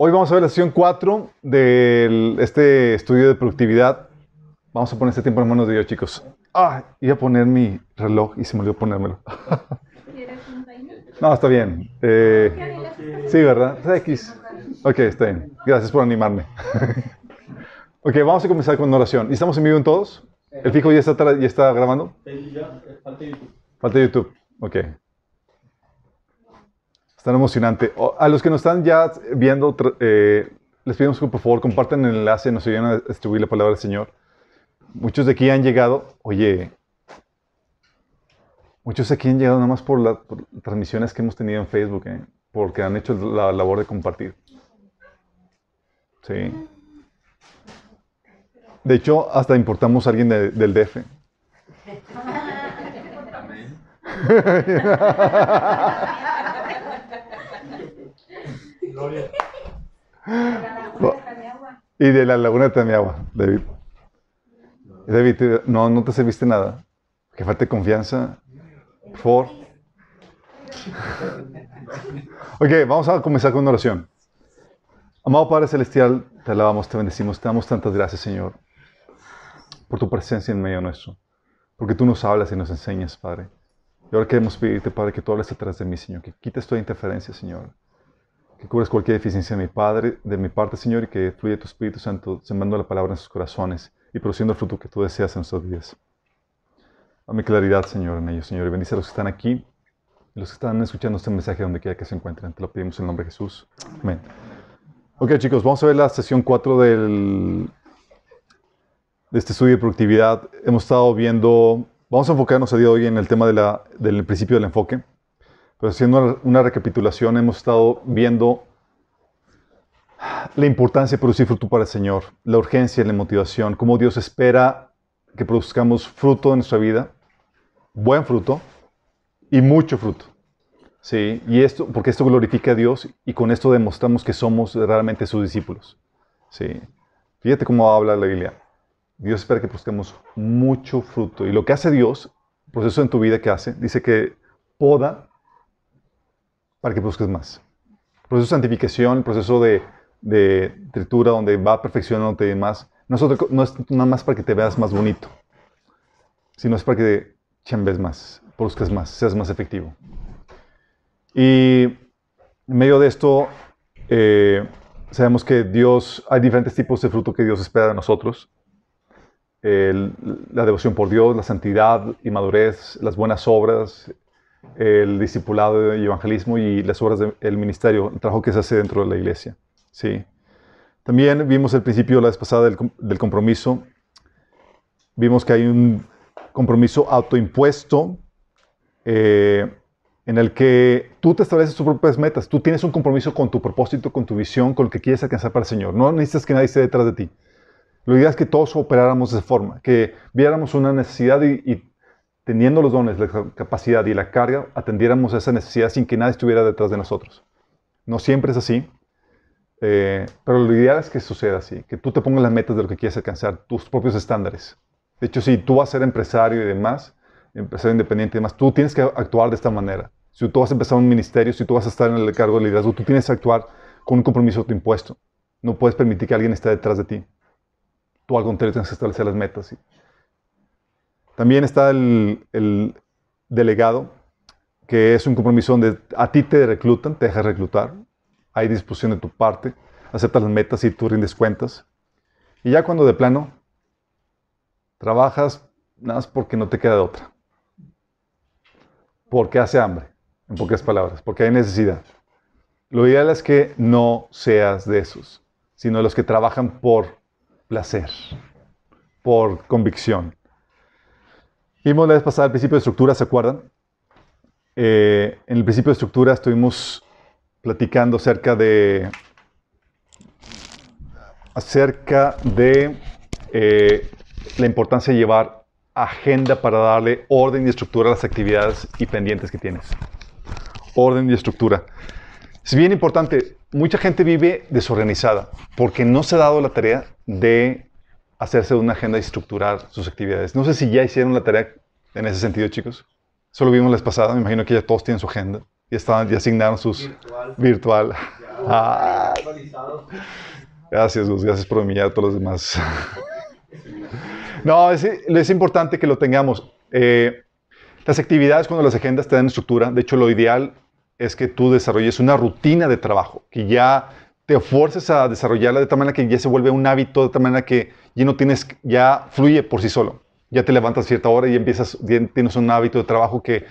Hoy vamos a ver la sesión 4 de este estudio de productividad. Vamos a poner este tiempo en manos de Dios, chicos. Ah, iba a poner mi reloj y se me olvidó ponérmelo. no, está bien. Eh, sí, ¿verdad? X. Ok, está bien. Gracias por animarme. ok, vamos a comenzar con una oración. ¿Y estamos en vivo en todos? ¿El fijo ya está, ya está grabando? Falta YouTube. Falta YouTube. Ok. Está emocionante. A los que nos están ya viendo, eh, les pedimos que por favor compartan el enlace, nos ayuden a distribuir la palabra del Señor. Muchos de aquí han llegado, oye, muchos de aquí han llegado nada más por las transmisiones que hemos tenido en Facebook, ¿eh? porque han hecho la labor de compartir. Sí. De hecho, hasta importamos a alguien del DF. Y de la laguna de Tamiagua, David. David, no, no te serviste nada. Que falte confianza. Por favor. Ok, vamos a comenzar con una oración. Amado Padre Celestial, te alabamos, te bendecimos, te damos tantas gracias, Señor, por tu presencia en medio nuestro. Porque tú nos hablas y nos enseñas, Padre. Y ahora queremos pedirte, Padre, que tú hables atrás de mí, Señor, que quites toda interferencia, Señor que cubres cualquier deficiencia de mi Padre, de mi parte, Señor, y que fluya tu Espíritu Santo sembrando la palabra en sus corazones y produciendo el fruto que tú deseas en nuestros días. Dame claridad, Señor, en ellos, Señor, y bendice a los que están aquí y los que están escuchando este mensaje donde quiera que se encuentren. Te lo pedimos en el nombre de Jesús. Amén. Ok, chicos, vamos a ver la sesión 4 del, de este estudio de productividad. Hemos estado viendo, vamos a enfocarnos a día de hoy en el tema de la, del principio del enfoque. Pero haciendo una recapitulación, hemos estado viendo la importancia de producir fruto para el Señor, la urgencia, la motivación, cómo Dios espera que produzcamos fruto en nuestra vida, buen fruto y mucho fruto. Sí, y esto, porque esto glorifica a Dios y con esto demostramos que somos realmente sus discípulos. Sí. Fíjate cómo habla la Biblia. Dios espera que produzcamos mucho fruto. Y lo que hace Dios, proceso en tu vida que hace, dice que poda para que busques más. El proceso de santificación, el proceso de, de tritura, donde va perfeccionándote más, no es, no es nada más para que te veas más bonito, sino es para que chambes más, busques más, seas más efectivo. Y en medio de esto, eh, sabemos que Dios, hay diferentes tipos de fruto que Dios espera de nosotros. la devoción por Dios, la santidad y madurez, las buenas obras, el discipulado y evangelismo y las obras del ministerio, el trabajo que se hace dentro de la iglesia. Sí. También vimos el principio la vez pasada del, compromiso. Vimos que hay un compromiso autoimpuesto eh, en el que tú te estableces tus propias metas. Tú tienes un compromiso con tu propósito, con tu visión, con lo que quieres alcanzar para el Señor. No necesitas que nadie esté detrás de ti. Lo ideal es que todos operáramos de esa forma, que viéramos una necesidad y teniendo los dones, la capacidad y la carga, atendiéramos esa necesidad sin que nadie estuviera detrás de nosotros. No siempre es así, eh, pero lo ideal es que suceda así, que tú te pongas las metas de lo que quieres alcanzar, tus propios estándares. De hecho, si tú vas a ser empresario y demás, empresario independiente y demás, tú tienes que actuar de esta manera. Si tú vas a empezar un ministerio, si tú vas a estar en el cargo de liderazgo, tú tienes que actuar con un compromiso autoimpuesto. No puedes permitir que alguien esté detrás de ti. Tú al contrario tienes que establecer las metas. También está el, delegado, que es un compromiso donde a ti te reclutan, te dejas reclutar, hay disposición de tu parte, aceptas las metas y tú rindes cuentas. Y ya cuando de plano trabajas, nada más porque no te queda de otra. Porque hace hambre, en pocas palabras, porque hay necesidad. Lo ideal es que no seas de esos, sino de los que trabajan por placer, por convicción. Vimos la vez pasada el principio de estructura, ¿se acuerdan? Eh, en el principio de estructura estuvimos platicando acerca de acerca de eh, la importancia de llevar agenda para darle orden y estructura a las actividades y pendientes que tienes. Orden y estructura. Es bien importante, mucha gente vive desorganizada porque no se ha dado la tarea de hacerse una agenda y estructurar sus actividades. No sé si ya hicieron la tarea en ese sentido, chicos. Solo vimos la vez pasada, me imagino que ya todos tienen su agenda. Y estaban, ya asignaron sus... Virtual. Ah. Gracias, Gus. Gracias por humillar a todos los demás. No, es, es importante que lo tengamos. Eh, las actividades, cuando las agendas te dan estructura, de hecho, lo ideal es que tú desarrolles una rutina de trabajo, que ya te fuerces a desarrollarla de tal manera que ya se vuelve un hábito, de tal manera que ya no tienes, ya fluye por sí solo. Ya te levantas a cierta hora y empiezas, tienes un hábito de trabajo que,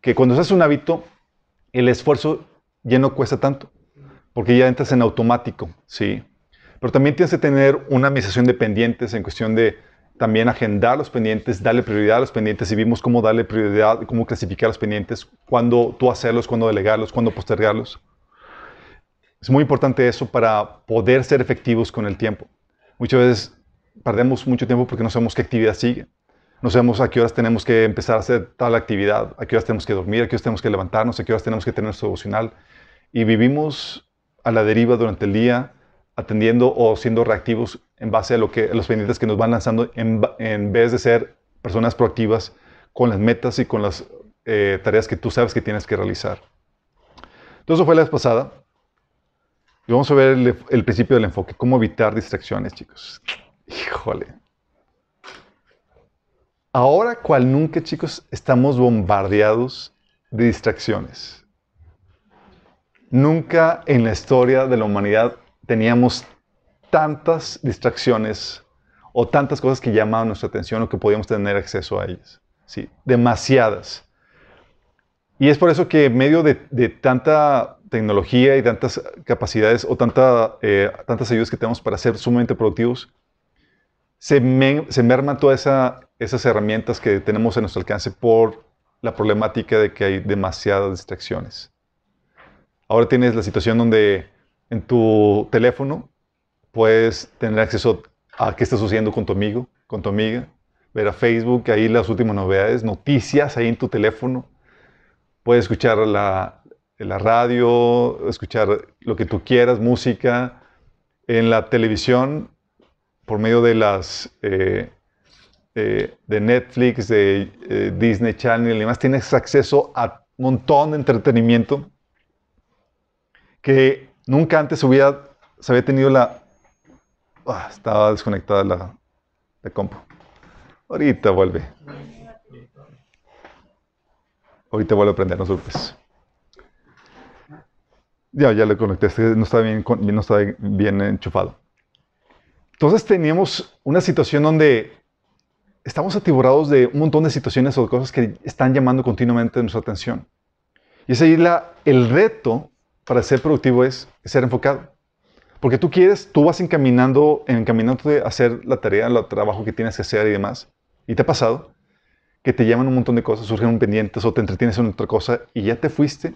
que cuando haces un hábito, el esfuerzo ya no cuesta tanto, porque ya entras en automático, ¿sí? Pero también tienes que tener una administración de pendientes en cuestión de también agendar los pendientes, darle prioridad a los pendientes y vimos cómo darle prioridad, cómo clasificar los pendientes, cuándo tú hacerlos, cuándo delegarlos, cuándo postergarlos. Es muy importante eso para poder ser efectivos con el tiempo. Muchas veces perdemos mucho tiempo porque no sabemos qué actividad sigue. No sabemos a qué horas tenemos que empezar a hacer tal actividad, a qué horas tenemos que dormir, a qué horas tenemos que levantarnos, a qué horas tenemos que tener nuestro devocional. Y vivimos a la deriva durante el día, atendiendo o siendo reactivos en base a, lo que, los pendientes que nos van lanzando, en, vez de ser personas proactivas con las metas y con las eh, tareas que tú sabes que tienes que realizar. Entonces, eso fue la vez pasada. Y vamos a ver el, el principio del enfoque, cómo evitar distracciones, chicos. Híjole. Ahora, cual nunca, chicos, estamos bombardeados de distracciones. Nunca en la historia de la humanidad teníamos tantas distracciones o tantas cosas que llamaban nuestra atención o que podíamos tener acceso a ellas. Sí, demasiadas. Y es por eso que en medio de, tanta tecnología y tantas capacidades o tanta, eh, tantas ayudas que tenemos para ser sumamente productivos, se, merman todas esas herramientas que tenemos a nuestro alcance por la problemática de que hay demasiadas distracciones. Ahora tienes la situación donde en tu teléfono puedes tener acceso a qué está sucediendo con tu amigo, con tu amiga, ver a Facebook, ahí las últimas novedades, noticias ahí en tu teléfono. Puedes escuchar la, la radio, escuchar lo que tú quieras, música. En la televisión por medio de las eh, eh, de Netflix, de eh, Disney Channel y demás, tienes acceso a un montón de entretenimiento que nunca antes hubiera, se había tenido la... Ah, estaba desconectada la, la compu. Ahorita vuelve. Ahorita vuelve a prender, no surpes. Ya, ya le conecté, este no está bien, no está bien enchufado. Entonces teníamos una situación donde estamos atiborrados de un montón de situaciones o de cosas que están llamando continuamente nuestra atención. Y es ahí el reto para ser productivo es ser enfocado. Porque tú quieres, tú vas encaminando, encaminándote a hacer la tarea, el trabajo que tienes que hacer y demás. Y te ha pasado que te llaman un montón de cosas, surgen pendientes o te entretienes en otra cosa y ya te fuiste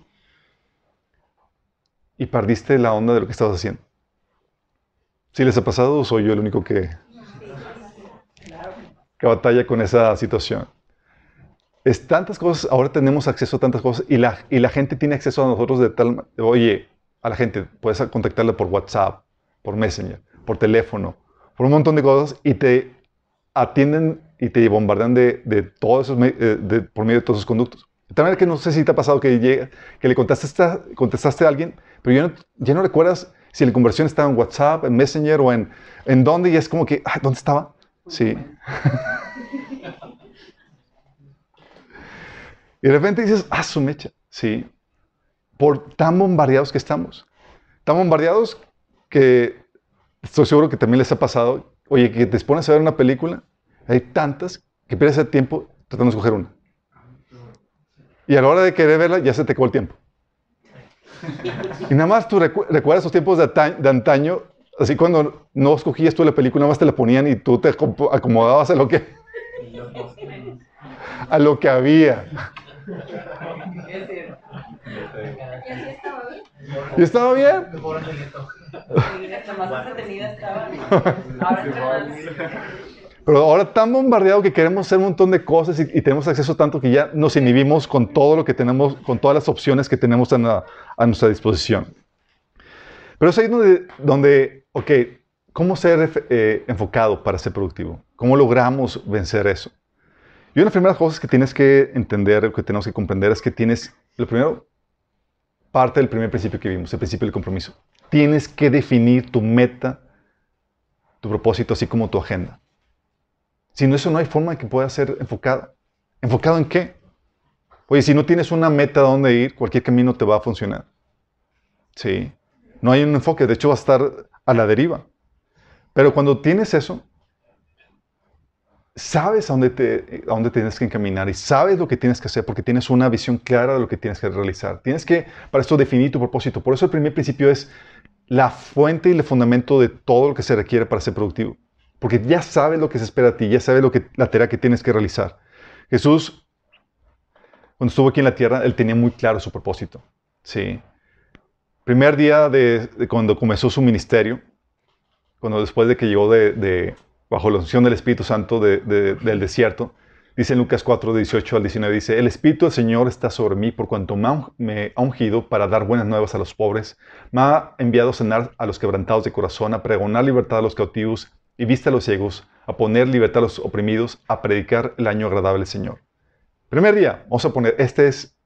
y perdiste la onda de lo que estabas haciendo. ¿Sí les ha pasado soy yo el único que, que batalla con esa situación? Es tantas cosas, ahora tenemos acceso a tantas cosas y la, y la gente tiene acceso a nosotros de tal, oye, a la gente, puedes contactarle por WhatsApp, por Messenger, por teléfono, por un montón de cosas y te atienden y te bombardean de, de todos esos, de, por medio de todos esos conductos. También que no sé si te ha pasado que, llega, que le contestaste, contestaste a alguien, pero ya no, ya no recuerdas si la conversión estaba en WhatsApp, en Messenger o en, en dónde, y es como que, ¿dónde estaba? Sí. y de repente dices, ah, su mecha, sí. Por tan bombardeados que estamos. Tan bombardeados que estoy seguro que también les ha pasado, oye, que te pones a ver una película, hay tantas que pierdes el tiempo tratando de escoger una. Y a la hora de querer verla, ya se te acabó el tiempo. Y nada más tú recuerdas esos tiempos de, antaño, así cuando no escogías tú la película, nada más te la ponían y tú te acomodabas a lo que, a lo que había. ¿Y estaba bien? Pero ahora tan bombardeado que queremos hacer un montón de cosas y, tenemos acceso tanto que ya nos inhibimos con todo lo que tenemos, con todas las opciones que tenemos a, nuestra disposición. Pero es ahí donde, donde ok, ¿cómo ser eh, enfocado para ser productivo? ¿Cómo logramos vencer eso? Y una de las primeras cosas que tienes que entender, que tenemos que comprender es que tienes, lo primero, parte del primer principio que vimos, el principio del compromiso. Tienes que definir tu meta, tu propósito, así como tu agenda. Si no, eso no hay forma que pueda ser enfocado. ¿Enfocado en qué? Oye, si no tienes una meta a dónde ir, cualquier camino te va a funcionar. Sí. No hay un enfoque, de hecho va a estar a la deriva. Pero cuando tienes eso, sabes a dónde, a dónde tienes que encaminar y sabes lo que tienes que hacer porque tienes una visión clara de lo que tienes que realizar. Tienes que, para esto, definir tu propósito. Por eso el primer principio es la fuente y el fundamento de todo lo que se requiere para ser productivo. Porque ya sabes lo que se espera de ti, ya sabes lo que, la tarea que tienes que realizar. Jesús, cuando estuvo aquí en la tierra, él tenía muy claro su propósito. Sí. Primer día de, cuando comenzó su ministerio, cuando después de que llegó de bajo la unción del Espíritu Santo del desierto. Dice en Lucas 4, 18 al 19, dice, el Espíritu del Señor está sobre mí por cuanto me ha ungido para dar buenas nuevas a los pobres, me ha enviado a sanar a los quebrantados de corazón, a pregonar libertad a los cautivos y vista a los ciegos, a poner libertad a los oprimidos, a predicar el año agradable del Señor. Primer día, vamos a poner, esta es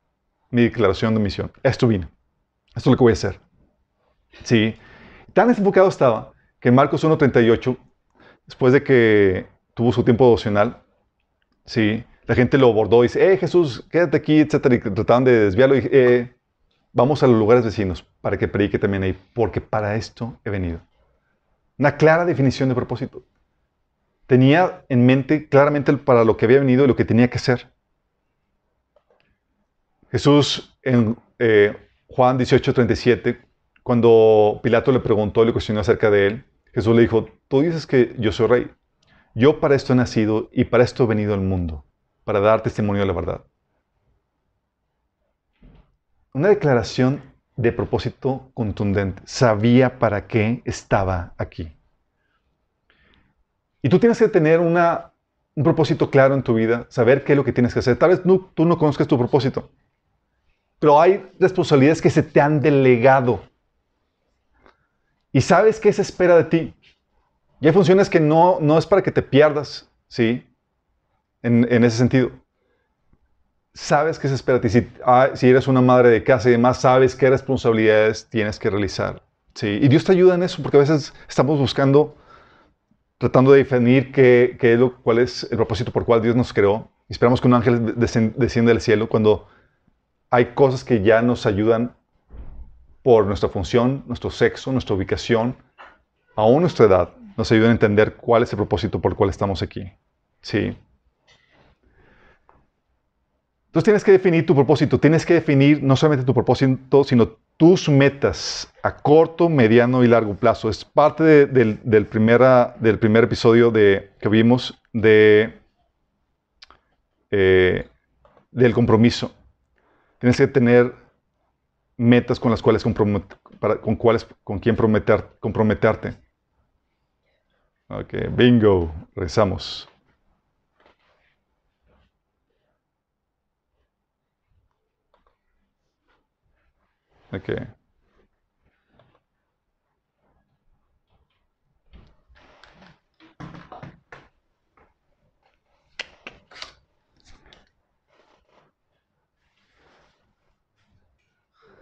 mi declaración de misión. Esto vino. Esto es lo que voy a hacer. Sí. Tan enfocado estaba que en Marcos 1.38 después de que tuvo su tiempo devocional, sí, la gente lo abordó y dice, eh, Jesús, quédate aquí, etcétera, y trataban de desviarlo. Y eh, vamos a los lugares vecinos para que predique también ahí, porque para esto he venido. Una clara definición de propósito. Tenía en mente claramente para lo que había venido y lo que tenía que hacer. Jesús en eh, Juan 18:37, cuando Pilato le preguntó, le cuestionó acerca de él, Jesús le dijo, tú dices que yo soy rey. Yo para esto he nacido y para esto he venido al mundo, para dar testimonio de la verdad. Una declaración de propósito contundente. Sabía para qué estaba aquí. Y tú tienes que tener un propósito claro en tu vida, saber qué es lo que tienes que hacer. Tal vez tú no conozcas tu propósito, pero hay responsabilidades que se te han delegado y sabes qué se espera de ti. Y hay funciones que no, no es para que te pierdas, ¿sí? En, ese sentido. Sabes qué se espera de ti. Si, ah, si, eres una madre de casa y demás, sabes qué responsabilidades tienes que realizar. ¿sí? Y Dios te ayuda en eso, porque a veces estamos buscando, tratando de definir qué, qué es cuál es el propósito por cual Dios nos creó. Y esperamos que un ángel descienda del cielo cuando hay cosas que ya nos ayudan por nuestra función, nuestro sexo, nuestra ubicación, aún nuestra edad, nos ayuda a entender cuál es el propósito por el cual estamos aquí. Sí. Entonces tienes que definir tu propósito, tienes que definir no solamente tu propósito, sino tus metas a corto, mediano y largo plazo. Es parte del, primera, del primer episodio que vimos eh, del compromiso. Tienes que tener metas con las cuales, para, con, quien prometer, comprometerte. Ok, bingo, rezamos. Ok.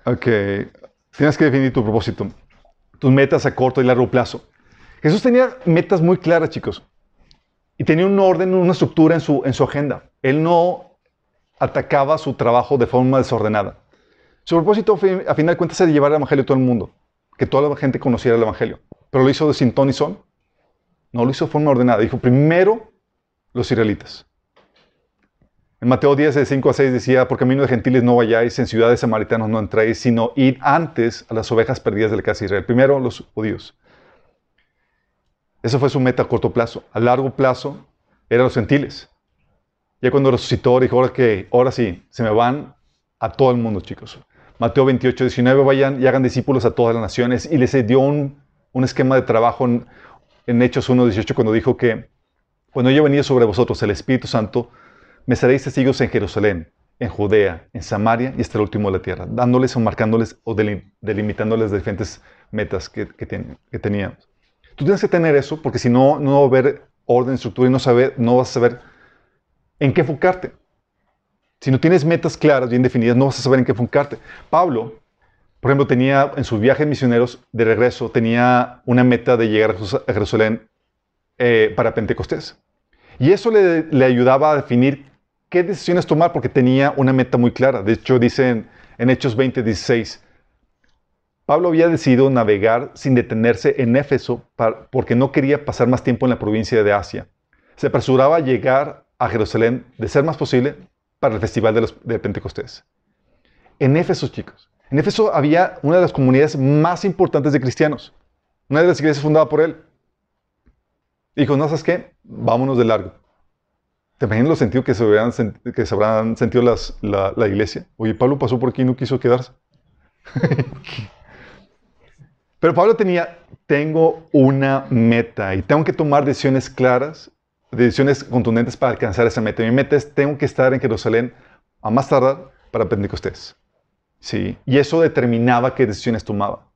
Ok, tienes que definir tu propósito, tus metas a corto y largo plazo. Jesús tenía metas muy claras, chicos, y tenía un orden, una estructura en su, en su agenda. Él no atacaba su trabajo de forma desordenada. Su propósito, a final de cuentas, era llevar el Evangelio a todo el mundo, que toda la gente conociera el Evangelio. Pero lo hizo de sin ton y son. No lo hizo de forma ordenada. Dijo, primero los israelitas. En Mateo 10, de 5 a 6 decía, por camino de gentiles no vayáis, en ciudades samaritanos no entréis, sino id antes a las ovejas perdidas de la casa de Israel. Primero los judíos. Eso fue su meta a corto plazo. A largo plazo eran los gentiles. Ya cuando resucitó dijo, ahora que, ahora sí, se me van a todo el mundo, chicos. Mateo 28, 19, vayan y hagan discípulos a todas las naciones. Y les dio un, esquema de trabajo en, en Hechos 1, 18, cuando dijo que cuando yo venía sobre vosotros el Espíritu Santo, me seréis testigos en Jerusalén, en Judea, en Samaria y hasta el último de la tierra, dándoles o marcándoles o delimitándoles diferentes metas que, que, teníamos. Tú tienes que tener eso porque si no, no va a haber orden, estructura y no, saber, no vas a saber en qué enfocarte. Si no tienes metas claras, bien definidas, no vas a saber en qué enfocarte. Pablo por ejemplo, tenía en sus viajes misioneros de regreso, tenía una meta de llegar a Jerusalén eh, para Pentecostés. Y eso le, ayudaba a definir qué decisiones tomar porque tenía una meta muy clara. De hecho, dicen en Hechos 20, 16, Pablo había decidido navegar sin detenerse en Éfeso porque no quería pasar más tiempo en la provincia de Asia. Se apresuraba a llegar a Jerusalén, de ser más posible, para el festival de, los, de Pentecostés. En Éfeso, chicos. En Éfeso había una de las comunidades más importantes de cristianos. Una de las iglesias fundada por él. Dijo, no, ¿sabes qué? Vámonos de largo. ¿Te imaginas los sentidos que se, que se habrán sentido las, la, la iglesia? Oye, Pablo pasó por aquí y no quiso quedarse. Pero Pablo tenía, tengo una meta y tengo que tomar decisiones claras, decisiones contundentes para alcanzar esa meta. Mi meta es, tengo que estar en Jerusalén a más tardar para Pentecostés. Sí, y eso determinaba qué decisiones tomaba.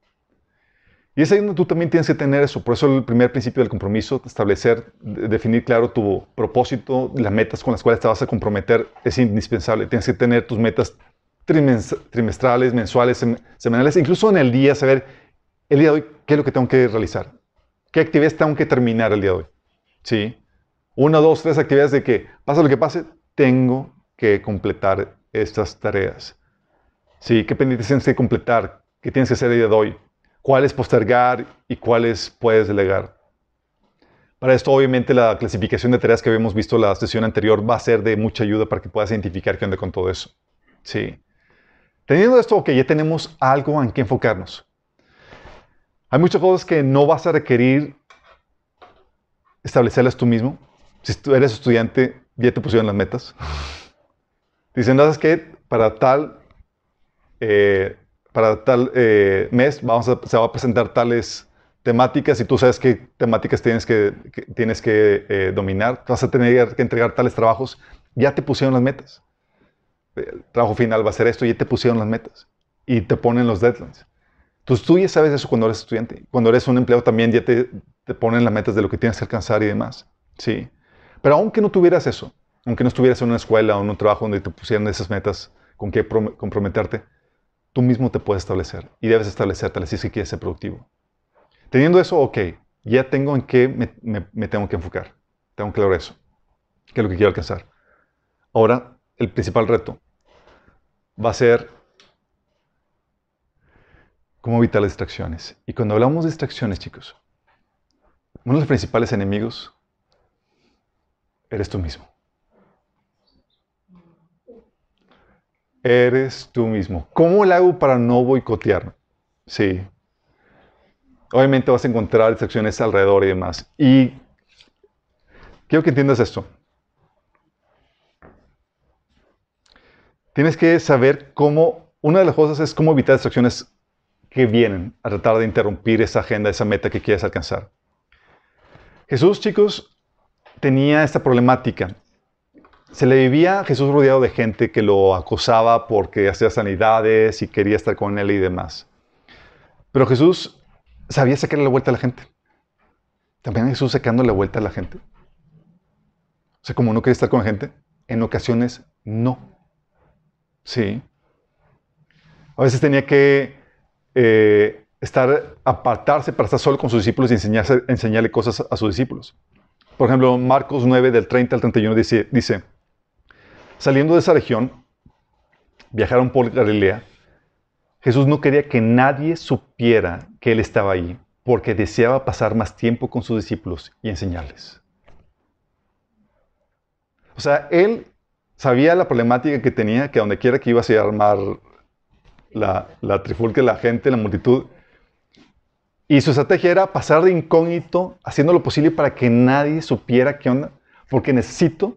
Y es ahí donde tú también tienes que tener eso. Por eso el primer principio del compromiso, establecer, definir claro tu propósito, las metas con las cuales te vas a comprometer, es indispensable. Tienes que tener tus metas trimestrales, mensuales, semanales, incluso en el día, saber el día de hoy, ¿qué es lo que tengo que realizar? ¿Qué actividades tengo que terminar el día de hoy? ¿Sí? Una, dos, tres actividades de que, pasa lo que pase, tengo que completar estas tareas. ¿Sí? ¿Qué pendientes tienes que completar? ¿Qué tienes que hacer el día de hoy? ¿Cuáles postergar y cuáles puedes delegar? Para esto, obviamente, la clasificación de tareas que habíamos visto la sesión anterior va a ser de mucha ayuda para que puedas identificar qué onda con todo eso. Sí. Teniendo esto, ok, ya tenemos algo en qué enfocarnos. Hay muchas cosas que no vas a requerir establecerlas tú mismo. Si tú eres estudiante, ya te pusieron las metas. Dicen, ¿sabes qué? Para tal, eh, para tal eh, mes vamos a, se va a presentar tales temáticas y tú sabes qué temáticas tienes que, tienes que eh, dominar. Vas a tener que entregar tales trabajos. Ya te pusieron las metas. El trabajo final va a ser esto, ya te pusieron las metas. Y te ponen los deadlines. Entonces tú ya sabes eso cuando eres estudiante. Cuando eres un empleado también ya te, te ponen las metas de lo que tienes que alcanzar y demás. Sí. Pero aunque no tuvieras eso, aunque no estuvieras en una escuela o en un trabajo donde te pusieran esas metas con que comprometerte, tú mismo te puedes establecer y debes establecerte si quieres ser productivo. Teniendo eso, ok, ya tengo en qué me, me tengo que enfocar. Tengo claro eso, qué es lo que quiero alcanzar. Ahora, el principal reto va a ser cómo evitar las distracciones. Y cuando hablamos de distracciones, chicos, uno de los principales enemigos eres tú mismo. Eres tú mismo. ¿Cómo lo hago para no boicotearme? Sí. Obviamente vas a encontrar distracciones alrededor y demás. Y quiero que entiendas esto. Tienes que saber cómo, una de las cosas es cómo evitar distracciones que vienen a tratar de interrumpir esa agenda, esa meta que quieres alcanzar. Jesús, chicos, tenía esta problemática. Se le vivía Jesús rodeado de gente que lo acosaba porque hacía sanidades y quería estar con él y demás. Pero Jesús sabía sacarle la vuelta a la gente. También Jesús sacando la vuelta a la gente. O sea, como no quería estar con la gente, en ocasiones no. Sí. A veces tenía que eh, estar, apartarse para estar solo con sus discípulos y enseñarle cosas a sus discípulos. Por ejemplo, Marcos 9, del 30 al 31, dice, dice saliendo de esa región, viajaron por Galilea. Jesús no quería que nadie supiera que Él estaba ahí, porque deseaba pasar más tiempo con sus discípulos y enseñarles. O sea, Él sabía la problemática que tenía, que donde quiera que iba a armar la, la trifulca, la gente, la multitud. Y su estrategia era pasar de incógnito, haciendo lo posible para que nadie supiera qué onda, porque necesito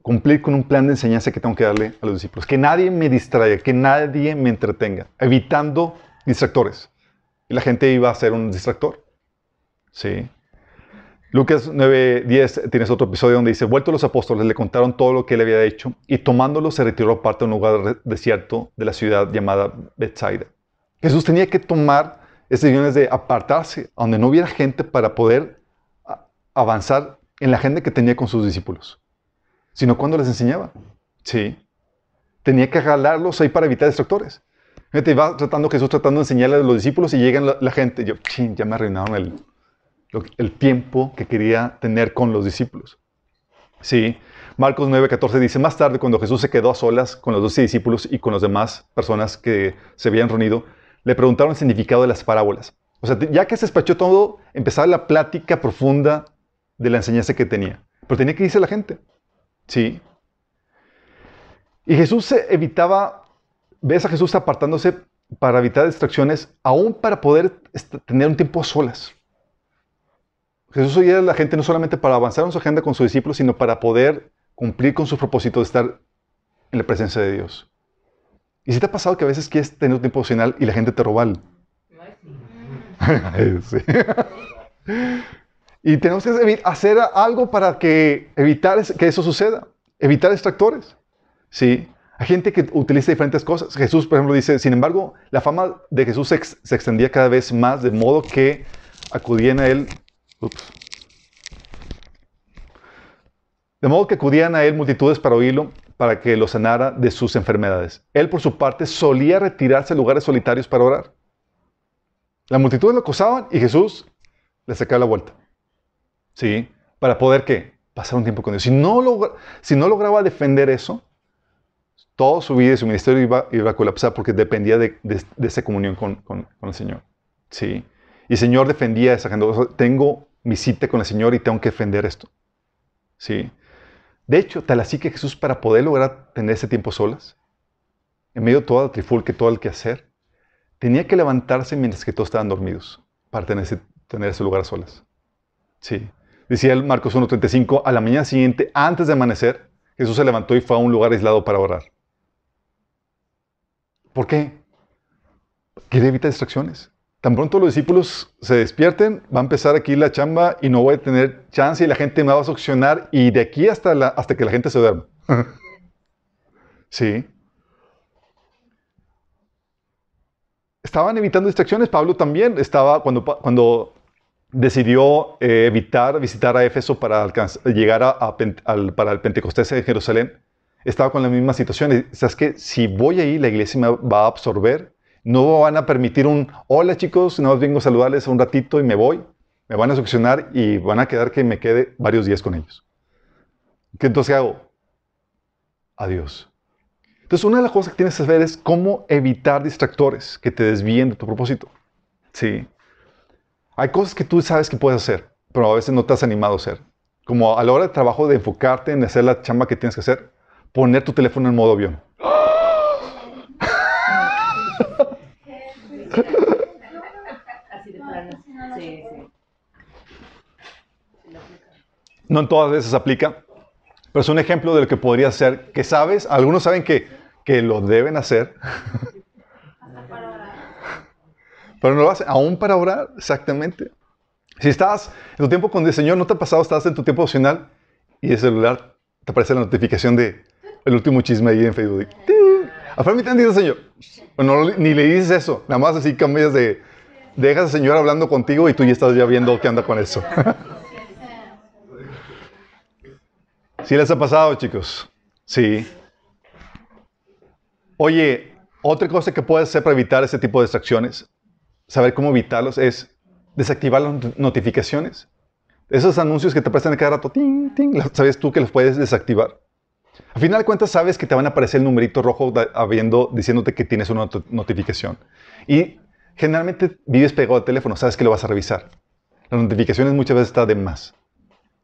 cumplir con un plan de enseñanza que tengo que darle a los discípulos. Que nadie me distraiga, que nadie me entretenga, evitando distractores. Y la gente iba a ser un distractor. Sí. Lucas 9:10 tienes otro episodio donde dice, vuelto los apóstoles le contaron todo lo que él había hecho y tomándolo se retiró aparte a un lugar desierto de la ciudad llamada Bethsaida. Jesús tenía que tomar decisiones de apartarse donde no hubiera gente para poder avanzar en la agenda que tenía con sus discípulos, sino cuando les enseñaba. Sí. Tenía que jalarlos ahí para evitar distractores. Fíjate, va tratando Jesús tratando de enseñarle a los discípulos y llegan la, gente. Yo, ching, ya me arruinaron el, el tiempo que quería tener con los discípulos. Sí, Marcos 9:14 dice, más tarde cuando Jesús se quedó a solas con los doce discípulos y con las demás personas que se habían reunido, le preguntaron el significado de las parábolas. O sea, ya que se despachó todo, empezaba la plática profunda de la enseñanza que tenía. Pero tenía que irse la gente. Sí. Y Jesús se evitaba, ves a Jesús apartándose para evitar distracciones, aún para poder tener un tiempo a solas. Jesús oía a la gente no solamente para avanzar en su agenda con sus discípulos, sino para poder cumplir con su propósito de estar en la presencia de Dios. ¿Y si te ha pasado que a veces quieres tener un tiempo opcional y la gente te roba el... sí. y tenemos que hacer algo para que evitar que eso suceda, evitar distractores. ¿sí? Hay gente que utiliza diferentes cosas. Jesús, por ejemplo, dice, sin embargo, la fama de Jesús se, se extendía cada vez más, de modo que acudían a él ups, de modo que acudían a él multitudes para oírlo, para que lo sanara de sus enfermedades. Él, por su parte, solía retirarse a lugares solitarios para orar. La multitud lo acosaban y Jesús le sacaba la vuelta. ¿Sí? Para poder, ¿qué? Pasar un tiempo con Dios. Si no, si no lograba defender eso, toda su vida y su ministerio iba, a colapsar porque dependía de, esa comunión con, el Señor. ¿Sí? Y el Señor defendía esa gente. tengo mi cita con el Señor y tengo que defender esto. ¿Sí? De hecho, tal así que Jesús, para poder lograr tener ese tiempo solas, en medio de toda la trifulca todo el que hacer, tenía que levantarse mientras que todos estaban dormidos para tener ese, tener ese lugar a solas. Sí. Decía el Marcos 1.35, a la mañana siguiente, antes de amanecer, Jesús se levantó y fue a un lugar aislado para orar. ¿Por qué? Quiere evitar distracciones. Tan pronto los discípulos se despierten, va a empezar aquí la chamba y no voy a tener chance y la gente me va a succionar y de aquí hasta, hasta que la gente se duerma. sí. Estaban evitando distracciones. Pablo también estaba, cuando, cuando decidió eh, evitar visitar a Éfeso para llegar a, para el Pentecostés en Jerusalén, estaba con la misma situación. ¿Sabes que Si voy ahí, la iglesia me va a absorber no van a permitir un, hola chicos, no vengo a saludarles un ratito y me voy. Me van a succionar y van a quedar que me quede varios días con ellos. ¿Qué entonces hago? Adiós. Entonces, una de las cosas que tienes que saber es cómo evitar distractores que te desvíen de tu propósito. Sí. Hay cosas que tú sabes que puedes hacer, pero a veces no te has animado a hacer. Como a la hora de trabajo de enfocarte en hacer la chamba que tienes que hacer, poner tu teléfono en modo avión. No en todas veces aplica, pero es un ejemplo de lo que podría ser, que sabes, algunos saben que, que lo deben hacer. Pero no lo hacen, aún para orar, exactamente. Si estás en tu tiempo con el Señor, no te ha pasado, estás en tu tiempo opcional y el celular te aparece la notificación de el último chisme ahí en Facebook. ¿A mí te Señor? Ni le dices eso, nada más así cambias de, dejas al Señor hablando contigo y tú ya estás ya viendo qué anda con eso. ¿Sí les ha pasado, chicos? Sí. Oye, otra cosa que puedes hacer para evitar ese tipo de distracciones, saber cómo evitarlos, es desactivar las notificaciones. Esos anuncios que te prestan cada rato, ¿sabes tú que los puedes desactivar? Al final de cuentas, sabes que te van a aparecer el numerito rojo habiendo, diciéndote que tienes una notificación. Y generalmente vives pegado al teléfono, sabes que lo vas a revisar. Las notificaciones muchas veces están de más.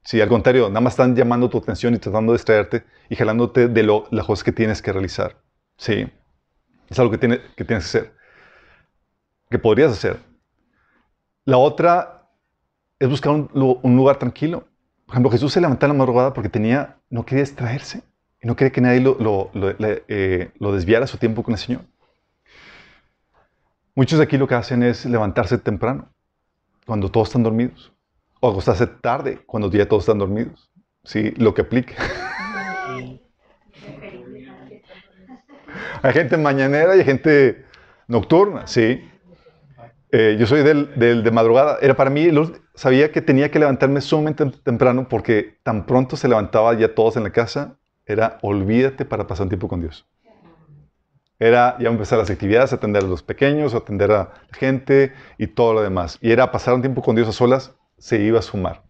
Sí, al contrario, nada más están llamando tu atención y tratando de distraerte y jalándote de lo, las cosas que tienes que realizar. Sí, es algo que, tiene, que tienes que hacer, que podrías hacer. La otra es buscar un, lugar tranquilo. Por ejemplo, Jesús se levantó en la madrugada porque tenía, no quería distraerse y no quería que nadie lo, lo, eh, lo desviara su tiempo con el Señor. Muchos de aquí lo que hacen es levantarse temprano, cuando todos están dormidos. O acostarse tarde cuando ya todos están dormidos. Sí, lo que aplique. hay gente mañanera y hay gente nocturna, sí. Eh, yo soy del, de madrugada. Era para mí, sabía que tenía que levantarme sumamente temprano porque tan pronto se levantaba ya todos en la casa, era olvídate para pasar un tiempo con Dios. Era ya empezar las actividades, atender a los pequeños, atender a la gente y todo lo demás. Y era pasar un tiempo con Dios a solas, se iba a sumar.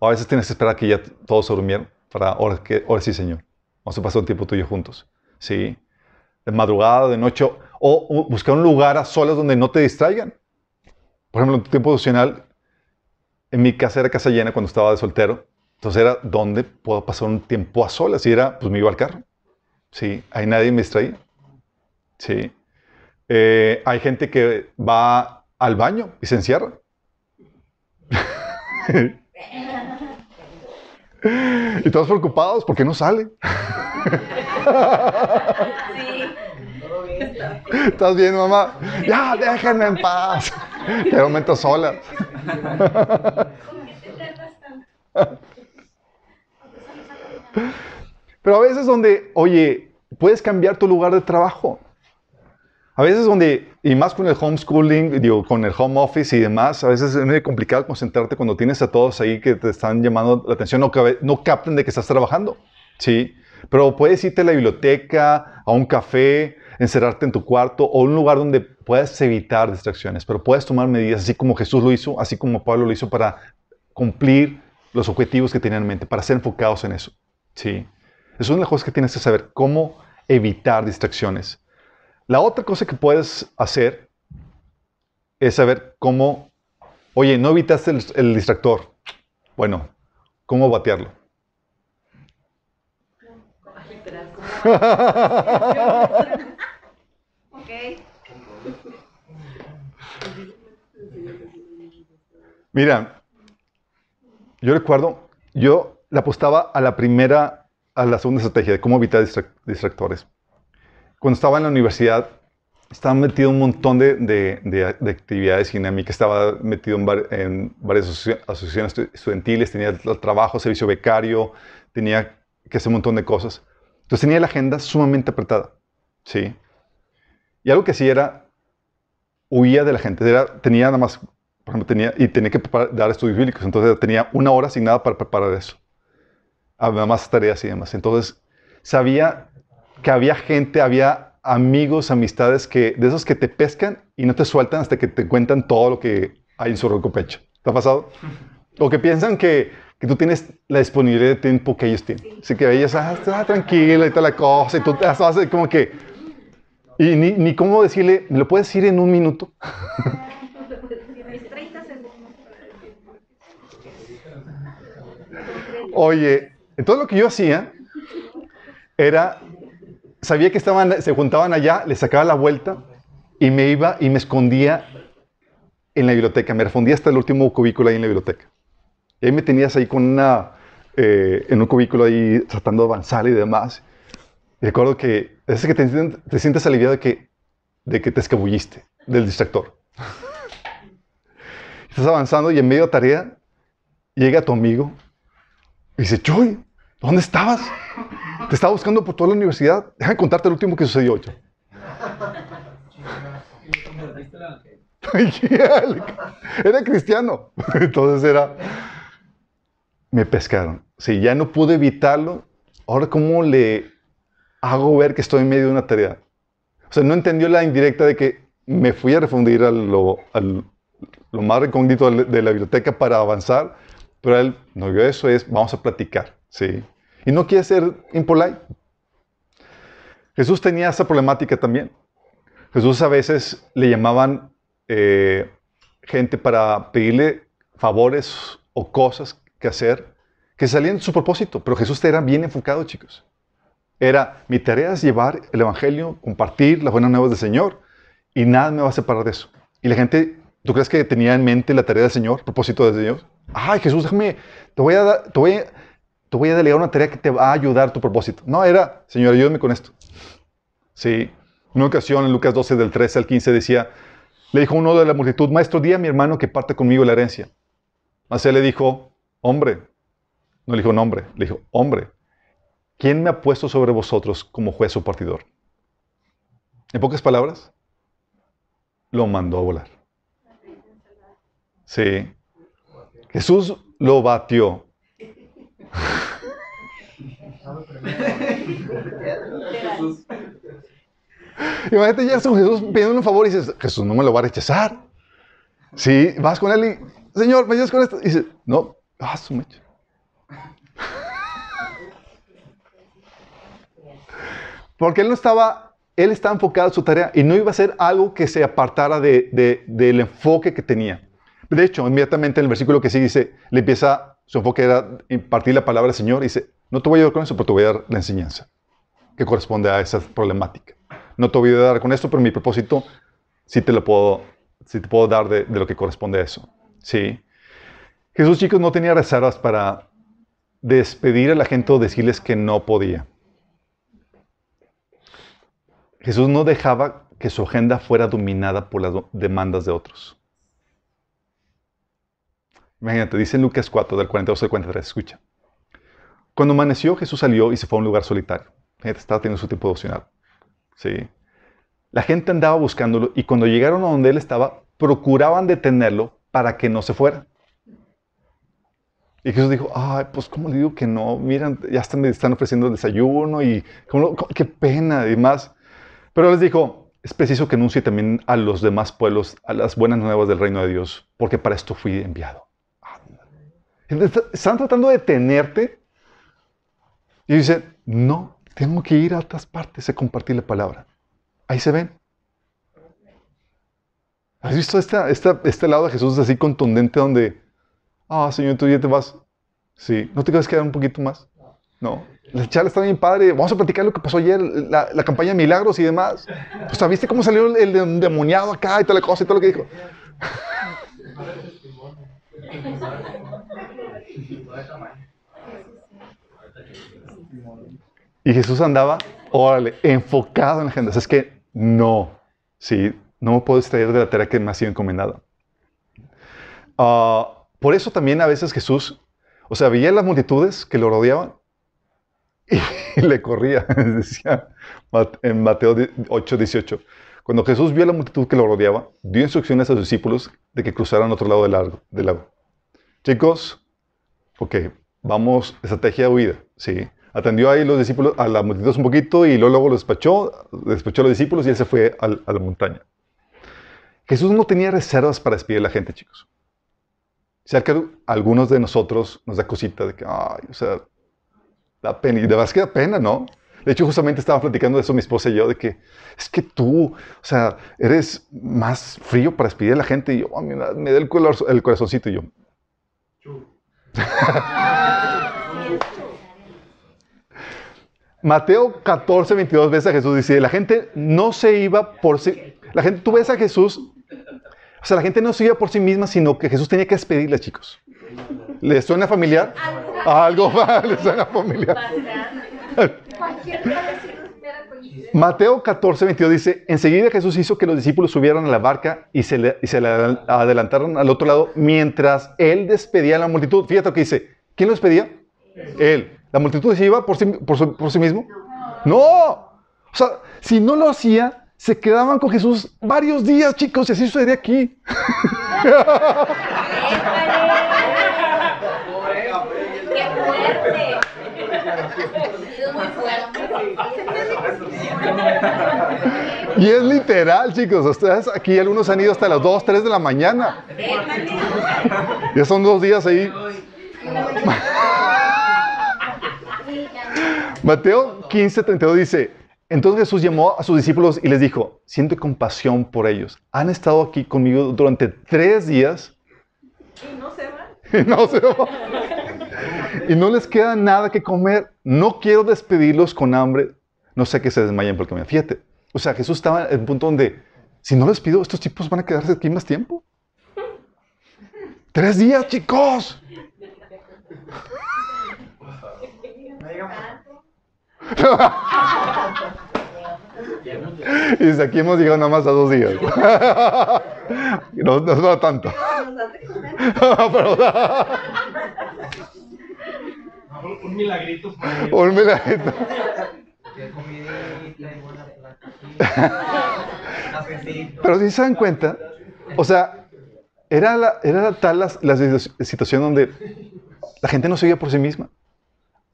a veces tienes que esperar que ya todos se durmieran para ahora, que, ahora sí, Señor. Vamos a pasar un tiempo tuyo juntos. ¿Sí? De madrugada, de noche, o, buscar un lugar a solas donde no te distraigan. Por ejemplo, en tu tiempo devocional, en mi casa era casa llena cuando estaba de soltero. Entonces era donde puedo pasar un tiempo a solas. Y era, pues me iba al carro. Sí, ahí nadie me distraía. Sí. Eh, hay gente que va al baño y se encierra. y todos preocupados porque no sale. ¿Estás bien, mamá? Ya, déjenme en paz. Qué momento sola. Pero a veces donde, oye, puedes cambiar tu lugar de trabajo. A veces donde, y más con el homeschooling, digo, con el home office y demás, a veces es muy complicado concentrarte cuando tienes a todos ahí que te están llamando la atención, no, no capten de que estás trabajando. ¿sí? Pero puedes irte a la biblioteca, a un café, encerrarte en tu cuarto o un lugar donde puedas evitar distracciones, pero puedes tomar medidas así como Jesús lo hizo, así como Pablo lo hizo para cumplir los objetivos que tenían en mente, para ser enfocados en eso. ¿Sí? Es una de las cosas que tienes que saber, cómo evitar distracciones. La otra cosa que puedes hacer es saber cómo, oye, no evitaste el, distractor. Bueno, ¿cómo batearlo? Mira, yo recuerdo, yo le apostaba a la primera, a la segunda estrategia de cómo evitar distractores. Cuando estaba en la universidad, estaba metido en un montón de, de, de, actividades dinámicas, estaba metido en, varias asociaciones estudiantiles, tenía trabajo, servicio becario, tenía que hacer un montón de cosas. Entonces tenía la agenda sumamente apretada, ¿sí? Y algo que sí era, huía de la gente, era, tenía nada más por ejemplo, y tenía que dar estudios bíblicos, entonces tenía una hora asignada para preparar eso. Además, tareas y demás. Entonces, sabía que había gente, había amigos, amistades que, de esos que te pescan y no te sueltan hasta que te cuentan todo lo que hay en su rico pecho. ¿Te ha pasado? O que piensan que, que tú tienes la disponibilidad de tiempo que ellos tienen. Así que ellos, ah, está tranquila y toda la cosa, y tú haces como que... Y ni, ni cómo decirle, ¿me lo puedes decir en un minuto? Oye, entonces lo que yo hacía era, sabía que estaban, se juntaban allá, les sacaba la vuelta y me iba y me escondía en la biblioteca. Me refundía hasta el último cubículo ahí en la biblioteca. Y ahí me tenías ahí con una, eh, en un cubículo ahí tratando de avanzar y demás. Y recuerdo que es que te, te, sientes aliviado de que, de que te escabulliste del distractor. Estás avanzando y en medio de tarea llega tu amigo y dice, Choy, ¿dónde estabas? Te estaba buscando por toda la universidad. Déjame contarte lo último que sucedió hoy. era cristiano. Entonces era, me pescaron. Si ya no pude evitarlo, ahora cómo le hago ver que estoy en medio de una tarea. O sea, no entendió la indirecta de que me fui a refundir a lo, lo más recóndito de la biblioteca para avanzar pero él no vio eso, es vamos a platicar, ¿sí? Y no quiere ser impolite. Jesús tenía esa problemática también. Jesús a veces le llamaban eh, gente para pedirle favores o cosas que hacer que salían de su propósito, pero Jesús era bien enfocado, chicos. Era, mi tarea es llevar el Evangelio, compartir las buenas nuevas del Señor, y nada me va a separar de eso. Y la gente, ¿tú crees que tenía en mente la tarea del Señor, propósito de Dios? ay Jesús, déjame, te voy, a, te, voy te voy a delegar una tarea que te va a ayudar a tu propósito. No, era, Señor, ayúdame con esto. Sí, una ocasión en Lucas 12 del 13 al 15 decía, le dijo uno de la multitud, maestro, di a mi hermano que parte conmigo la herencia. Mas él le dijo, hombre, no le dijo nombre, le dijo, hombre, ¿quién me ha puesto sobre vosotros como juez o partidor? En pocas palabras, lo mandó a volar. Sí, Jesús lo batió. Imagínate, llegas con Jesús pidiendo un favor y dices, Jesús no me lo va a rechazar. Sí, vas con él y, Señor, ¿me ayudas con esto? Y dice, no, ah, su mecha. Porque él no estaba, él estaba enfocado en su tarea y no iba a hacer algo que se apartara de, del enfoque que tenía. De hecho, inmediatamente en el versículo que sigue dice, le empieza, su enfoque era impartir la palabra del Señor y dice, no te voy a ayudar con eso, pero te voy a dar la enseñanza que corresponde a esa problemática. No te voy a dar con esto, pero mi propósito sí te lo puedo, sí te puedo dar de, lo que corresponde a eso. Sí. Jesús, chicos, no tenía reservas para despedir a la gente o decirles que no podía. Jesús no dejaba que su agenda fuera dominada por las demandas de otros. Imagínate, dice Lucas 4, del 42 al 43, escucha. Cuando amaneció, Jesús salió y se fue a un lugar solitario. Fíjate, estaba teniendo su tiempo devocional. Sí. La gente andaba buscándolo y cuando llegaron a donde él estaba, procuraban detenerlo para que no se fuera. Y Jesús dijo, ay, pues ¿cómo le digo que no? Miren, ya están, me están ofreciendo desayuno y qué pena y más. Pero les dijo, es preciso que anuncie también a los demás pueblos a las buenas nuevas del reino de Dios, porque para esto fui enviado. Están tratando de detenerte. Y dice, no, tengo que ir a otras partes a compartir la palabra. Ahí se ven. ¿Has visto este lado de Jesús así contundente donde, ah, Señor, tú ya te vas? Sí, ¿no te quieres quedar un poquito más? No. La charla está bien padre. Vamos a platicar lo que pasó ayer, la, la campaña de milagros y demás. O sea, ¿viste cómo salió el, endemoniado acá y toda la cosa y todo lo que dijo? Y Jesús andaba, órale, enfocado en la agenda. es que no, sí, no me puedo extraer de la tarea que me ha sido encomendada. Ah, por eso también a veces Jesús, o sea, veía las multitudes que lo rodeaban y le corría, decía en Mateo 8, 18. Cuando Jesús vio a la multitud que lo rodeaba, dio instrucciones a sus discípulos de que cruzaran otro lado. Del lago. Chicos, ok, vamos, estrategia de huida, ¿sí? Atendió ahí los discípulos, a la multitud un poquito y luego, luego los despachó, despachó a los discípulos y él se fue a, la montaña. Jesús no tenía reservas para despedir a la gente, chicos. O algunos de nosotros nos da cosita de que, ay, o sea, Da pena. Y de verdad que da pena, ¿no? De hecho, justamente estaba platicando de eso mi esposa y yo, de que es que tú, o sea, eres más frío para despedir a la gente. Y yo, oh, me da el, el corazoncito y yo. Mateo 14, 22 veces a Jesús dice, la gente no se iba por sí, la gente, tú ves a Jesús, o sea, la gente no se iba por sí misma, sino que Jesús tenía que despedirle, chicos. ¿Le suena familiar? Algo más, le suena familiar. Mateo 14, 22 dice, enseguida Jesús hizo que los discípulos subieran a la barca y se le, y se le adelantaron al otro lado mientras él despedía a la multitud. Fíjate lo que dice, ¿quién lo despedía? Él. ¿La multitud se iba por sí, por, por sí mismo? No. O sea, si no lo hacía, se quedaban con Jesús varios días, chicos, y así sucedería aquí. Y es literal, chicos. Ustedes aquí algunos han ido hasta las 2, 3 de la mañana. Ya son dos días ahí. Mateo 15, 32 dice, entonces Jesús llamó a sus discípulos y les dijo, siento compasión por ellos. Han estado aquí conmigo durante tres días. Y no se van. Y no se van. y no les queda nada que comer. No quiero despedirlos con hambre. No sé que se desmayen porque me Fíjate. O sea, Jesús estaba en el punto donde, si no les pido, estos tipos van a quedarse aquí más tiempo. Tres días, chicos. y desde aquí hemos llegado nada más a dos días. no, no va tanto. Un milagrito. Un milagrito. Pero si se dan cuenta, o sea, era, la, era tal la, la, situación donde la gente no seguía por sí misma,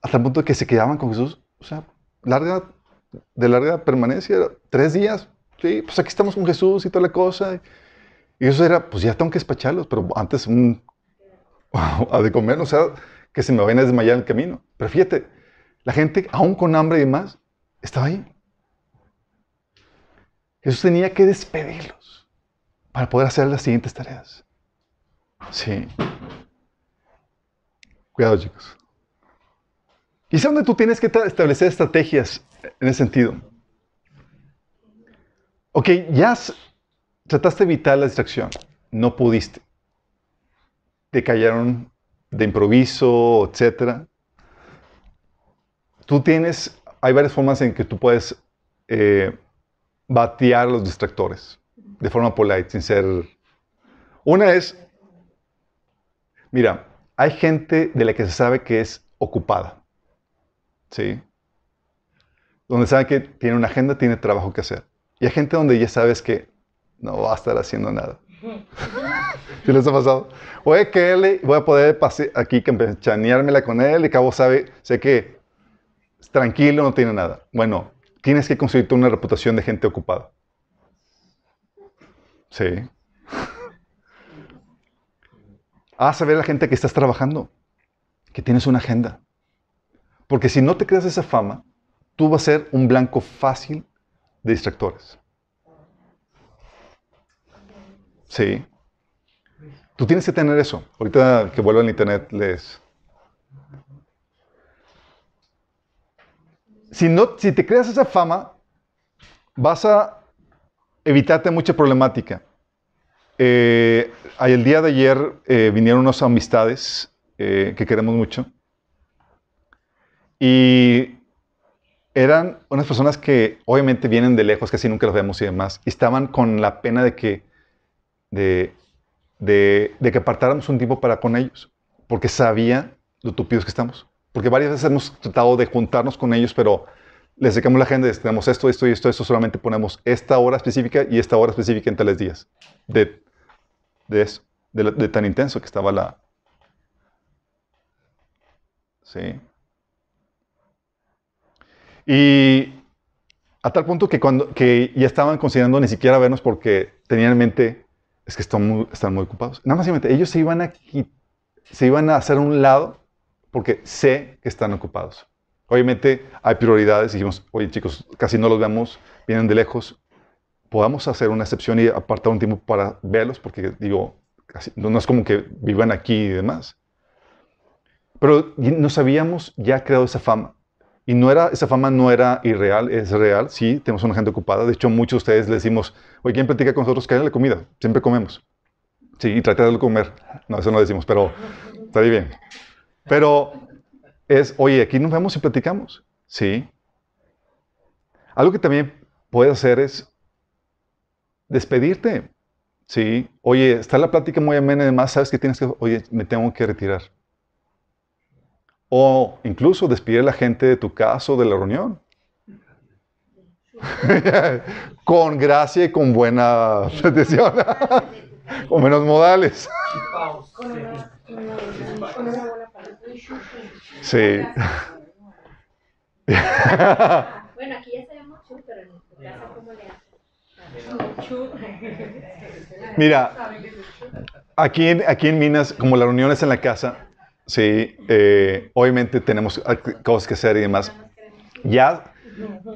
hasta el punto de que se quedaban con Jesús, o sea, larga de larga permanencia, tres días, sí, pues aquí estamos con Jesús y toda la cosa. Y eso era, pues ya tengo que despacharlos, pero antes un, a de comer, o sea, que se me vayan a desmayar en el camino. Pero fíjate, la gente, aún con hambre y demás, estaba ahí. Jesús tenía que despedirlos para poder hacer las siguientes tareas. Sí. Cuidado, chicos. Y es donde tú tienes que establecer estrategias en ese sentido. Ok, ya trataste de evitar la distracción. No pudiste. Te cayeron de improviso, etc. Tú tienes, hay varias formas en que tú puedes eh, batear los distractores de forma polite, sin ser... Una es, mira, hay gente de la que se sabe que es ocupada. ¿Sí? Donde sabe que tiene una agenda, tiene trabajo que hacer. Y hay gente donde ya sabes que no va a estar haciendo nada. ¿Qué les ha pasado? Oye, que él, voy a poder pasar aquí, chaneármela con él y cabo sabe, sé que tranquilo, no tiene nada. Bueno, tienes que construirte una reputación de gente ocupada. Sí. Haz saber a la gente que estás trabajando, que tienes una agenda. Porque si no te creas esa fama, tú vas a ser un blanco fácil de distractores. Sí. Tú tienes que tener eso. Ahorita que vuelvo al internet les... Si, no, si te creas esa fama, vas a evitarte mucha problemática. Eh, el día de ayer eh, vinieron unas amistades eh, que queremos mucho y eran unas personas que obviamente vienen de lejos, casi nunca los vemos y demás, y estaban con la pena de que, de, de, que apartáramos un tiempo para con ellos, porque sabía lo tupidos que estamos. Porque varias veces hemos tratado de juntarnos con ellos, pero les sacamos la agenda, tenemos esto, esto y esto, esto, solamente ponemos esta hora específica y esta hora específica en tales días. De, de eso, de, tan intenso que estaba la... Sí. Y a tal punto que, cuando, que ya estaban considerando ni siquiera vernos porque tenían en mente, es que están muy, están muy ocupados. Nada más ellos se iban, a, se iban a hacer un lado porque sé que están ocupados. Obviamente hay prioridades. Dijimos, oye chicos, casi no los vemos, vienen de lejos. Podamos hacer una excepción y apartar un tiempo para verlos, porque digo, no es como que vivan aquí y demás. Pero nos habíamos ya creado esa fama. Y no era, esa fama no era irreal, es real. Sí, tenemos una gente ocupada. De hecho, muchos de ustedes le decimos, oye, ¿quién platica con nosotros? la comida. Siempre comemos. Sí, y trata de comer. No, eso no decimos, pero está bien. Pero es, oye, aquí nos vemos y platicamos. Sí. Algo que también puedes hacer es despedirte. Sí. Oye, está la plática muy amena y demás, sabes que tienes que, oye, me tengo que retirar. O incluso despedir a la gente de tu casa o de la reunión. con gracia y con buena atención. con menos modales. Sí. bueno, aquí ya sabemos chu, pero en tu casa, ¿cómo le Mira, aquí en, aquí en Minas, como la reunión es en la casa, sí, eh, obviamente tenemos cosas que hacer y demás. Ya,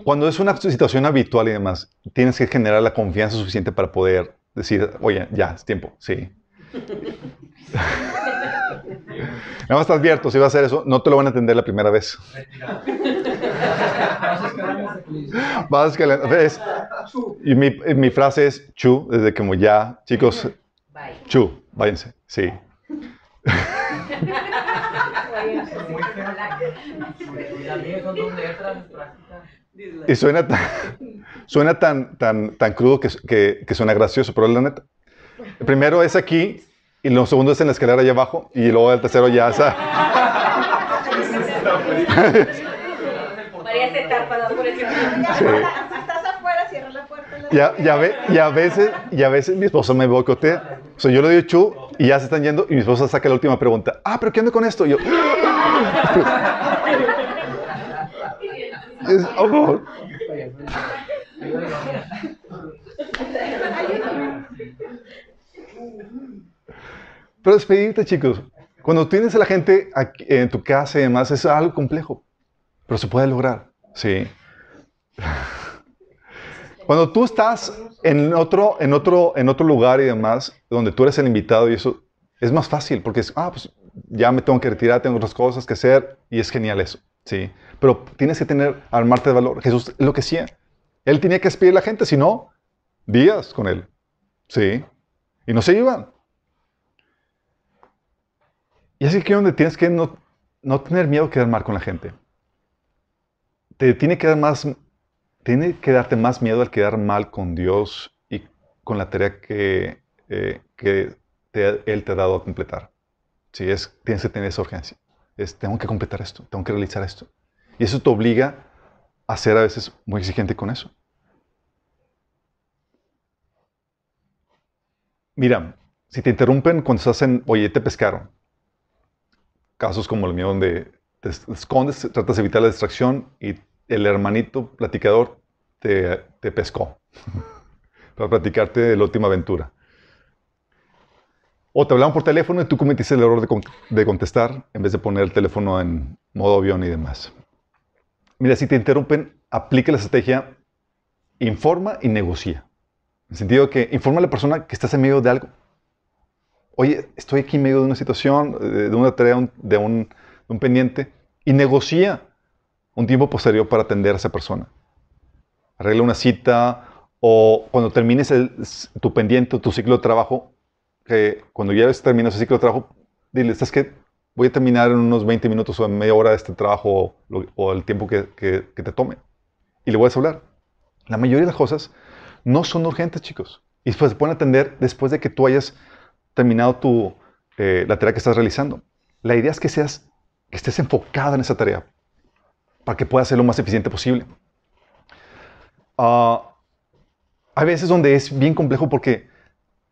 cuando es una situación habitual y demás, tienes que generar la confianza suficiente para poder decir, oye, ya, es tiempo, sí. Nada más te advierto, si vas a hacer eso, no te lo van a entender la primera vez. Vas escalando. Y mi, mi, frase es chu, desde como ya, chicos, chu, váyanse, sí. y suena tan, suena tan, tan, tan crudo que, que, que suena gracioso, pero la neta. primero es aquí y lo segundo es en la escalera allá abajo, y luego el tercero ya está. Sí. Estás afuera, cierra la puerta. Y a, ve, y, a veces, y a veces mi esposo me boicotea. O sea, yo le digo chu y ya se están yendo y mi esposa saca la última pregunta. Ah, pero ¿qué ando con esto? Y yo... es, oh, Pero despedirte, chicos. Cuando tienes a la gente en tu casa y demás, es algo complejo. Pero se puede lograr. Sí. Cuando tú estás en otro, en otro, en otro lugar y demás, donde tú eres el invitado y eso, es más fácil porque ah, pues ya me tengo que retirar, tengo otras cosas que hacer y es genial eso. Sí. Pero tienes que tener, armarte de valor. Jesús lo que hacía. Él tenía que despedir a la gente, si no, días con él. Sí. Y no se iban. Y así que donde tienes que no, no tener miedo a quedar mal con la gente. Te tiene que dar más, tiene que darte más miedo al quedar mal con Dios y con la tarea que, eh, que Él te ha dado a completar. Sí, es, tienes que tener esa urgencia. Es, tengo que completar esto, tengo que realizar esto. Y eso te obliga a ser a veces muy exigente con eso. Mira, si te interrumpen cuando estás en, oye, te pescaron, casos como el mío donde te escondes, tratas de evitar la distracción y el hermanito platicador te, te pescó para platicarte de la última aventura. O te hablaban por teléfono y tú cometiste el error de, de, contestar en vez de poner el teléfono en modo avión y demás. Mira, si te interrumpen, aplica la estrategia informa y negocia. En el sentido que informa a la persona que estás en medio de algo oye, estoy aquí en medio de una situación, de una tarea, de un, pendiente, y negocia un tiempo posterior para atender a esa persona. Arregla una cita o cuando termines tu pendiente, tu ciclo de trabajo, que cuando ya terminas ese ciclo de trabajo, dile, ¿estás que Voy a terminar en unos 20 minutos o media hora de este trabajo o, el tiempo que, que te tome. Y le voy a hablar. La mayoría de las cosas no son urgentes, chicos. Y después se pueden atender después de que tú hayas terminado tu, eh, la tarea que estás realizando. La idea es que, seas, que estés enfocada en esa tarea para que puedas ser lo más eficiente posible. Uh, hay veces donde es bien complejo porque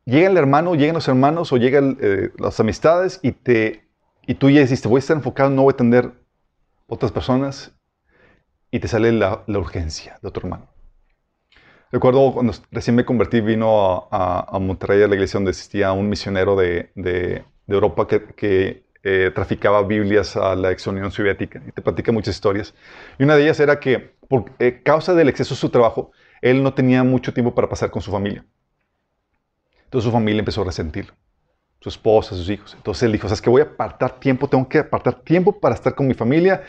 llega el hermano, llegan los hermanos o llegan eh, las amistades y, te, y tú ya dijiste, voy a estar enfocado, no voy a atender otras personas y te sale la, la urgencia de otro hermano. Recuerdo cuando recién me convertí, vino a, Monterrey, a la iglesia donde existía un misionero de, de, Europa que, eh, traficaba Biblias a la ex Unión Soviética y te platica muchas historias. Y una de ellas era que, por eh, causa del exceso de su trabajo, él no tenía mucho tiempo para pasar con su familia. Entonces su familia empezó a resentirlo, su esposa, sus hijos. Entonces él dijo, ¿sabes que Voy a apartar tiempo, tengo que apartar tiempo para estar con mi familia.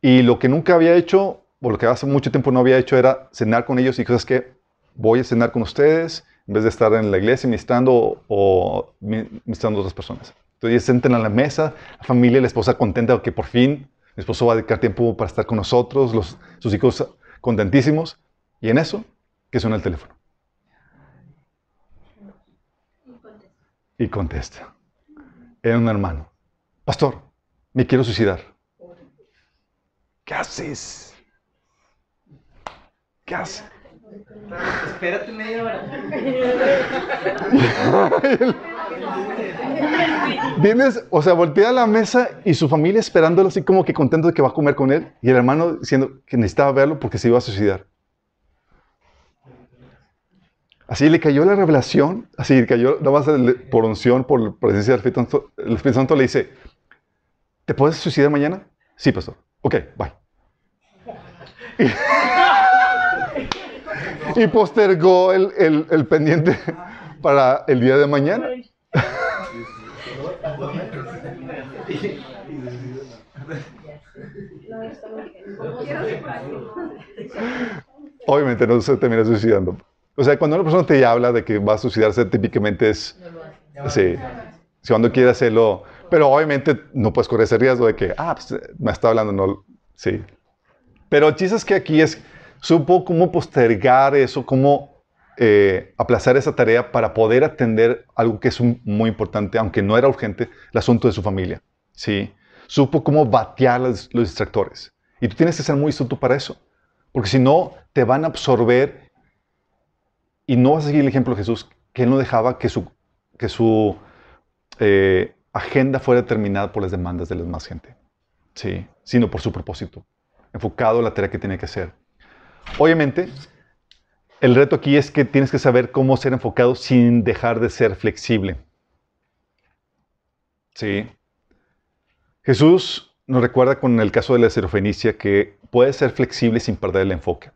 Y lo que nunca había hecho, o lo que hace mucho tiempo no había hecho, era cenar con ellos y cosas que voy a cenar con ustedes en vez de estar en la iglesia ministrando o ministrando a otras personas. Entonces, sienten a la mesa, la familia, la esposa contenta que por fin mi esposo va a dedicar tiempo para estar con nosotros, los, sus hijos contentísimos. Y en eso, que suena el teléfono. Y contesta. Era un hermano. Pastor, me quiero suicidar. ¿Qué haces? ¿Qué haces? Espérate media hora. Vienes, o sea, voltea a la mesa y su familia esperándolo así como que contento de que va a comer con él y el hermano diciendo que necesitaba verlo porque se iba a suicidar. Así le cayó la revelación, así le cayó nada más por unción, por presencia del Espíritu Santo. El Espíritu Santo le dice, ¿te puedes suicidar mañana? Sí, pastor. Ok, bye y postergó el, el, el, pendiente para el día de mañana. Obviamente no se termina suicidando. O sea, cuando una persona te habla de que va a suicidarse, típicamente es... Sí, si cuando quiere hacerlo... Pero obviamente no puedes correr ese riesgo de que, ah, pues, me está hablando, no... Sí. Pero el chiste es que aquí es supo cómo postergar eso, cómo eh, aplazar esa tarea para poder atender algo que es muy importante, aunque no era urgente, el asunto de su familia. ¿sí? Supo cómo batear los, distractores. Y tú tienes que ser muy astuto para eso, porque si no, te van a absorber y no vas a seguir el ejemplo de Jesús, que él no dejaba que su, que su eh, agenda fuera determinada por las demandas de la más gente, ¿sí? sino por su propósito, enfocado en la tarea que tiene que hacer. Obviamente, el reto aquí es que tienes que saber cómo ser enfocado sin dejar de ser flexible. Sí. Jesús nos recuerda con el caso de la serofenicia que puedes ser flexible sin perder el enfoque.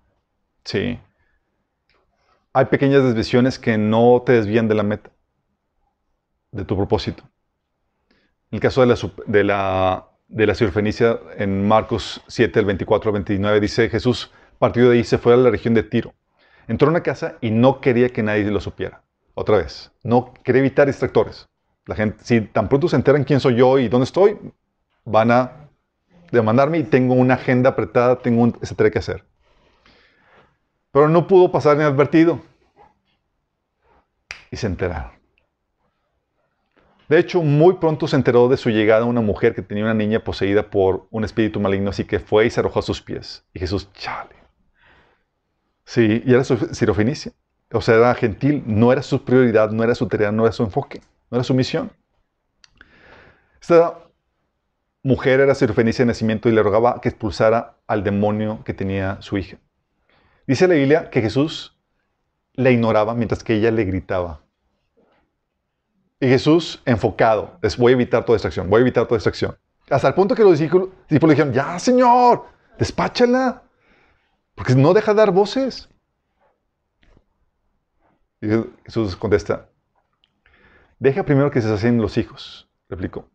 Sí. Hay pequeñas desviaciones que no te desvían de la meta, de tu propósito. En el caso de la, de la, de la en Marcos 7, el 24 al 29, dice Jesús partió de ahí, se fue a la región de Tiro. Entró a una casa y no quería que nadie lo supiera. Otra vez, no quería evitar distractores. La gente, si tan pronto se enteran quién soy yo y dónde estoy, van a demandarme y tengo una agenda apretada, tengo un, tarea que hacer. Pero no pudo pasar inadvertido. Y se enteraron. De hecho, muy pronto se enteró de su llegada una mujer que tenía una niña poseída por un espíritu maligno, así que fue y se arrojó a sus pies. Y Jesús, chale. Sí, y era su sirofenicia. O sea, era gentil, no era su prioridad, no era su tarea, no era su enfoque, no era su misión. Esta mujer era sirofenicia de nacimiento y le rogaba que expulsara al demonio que tenía su hija. Dice la Biblia que Jesús la ignoraba mientras que ella le gritaba. Y Jesús enfocado, es voy a evitar toda distracción, voy a evitar toda distracción. Hasta el punto que los discípulos, le dijeron, ya Señor, despáchala, porque no deja de dar voces. Y Jesús contesta, deja primero que se sacien los hijos, replicó,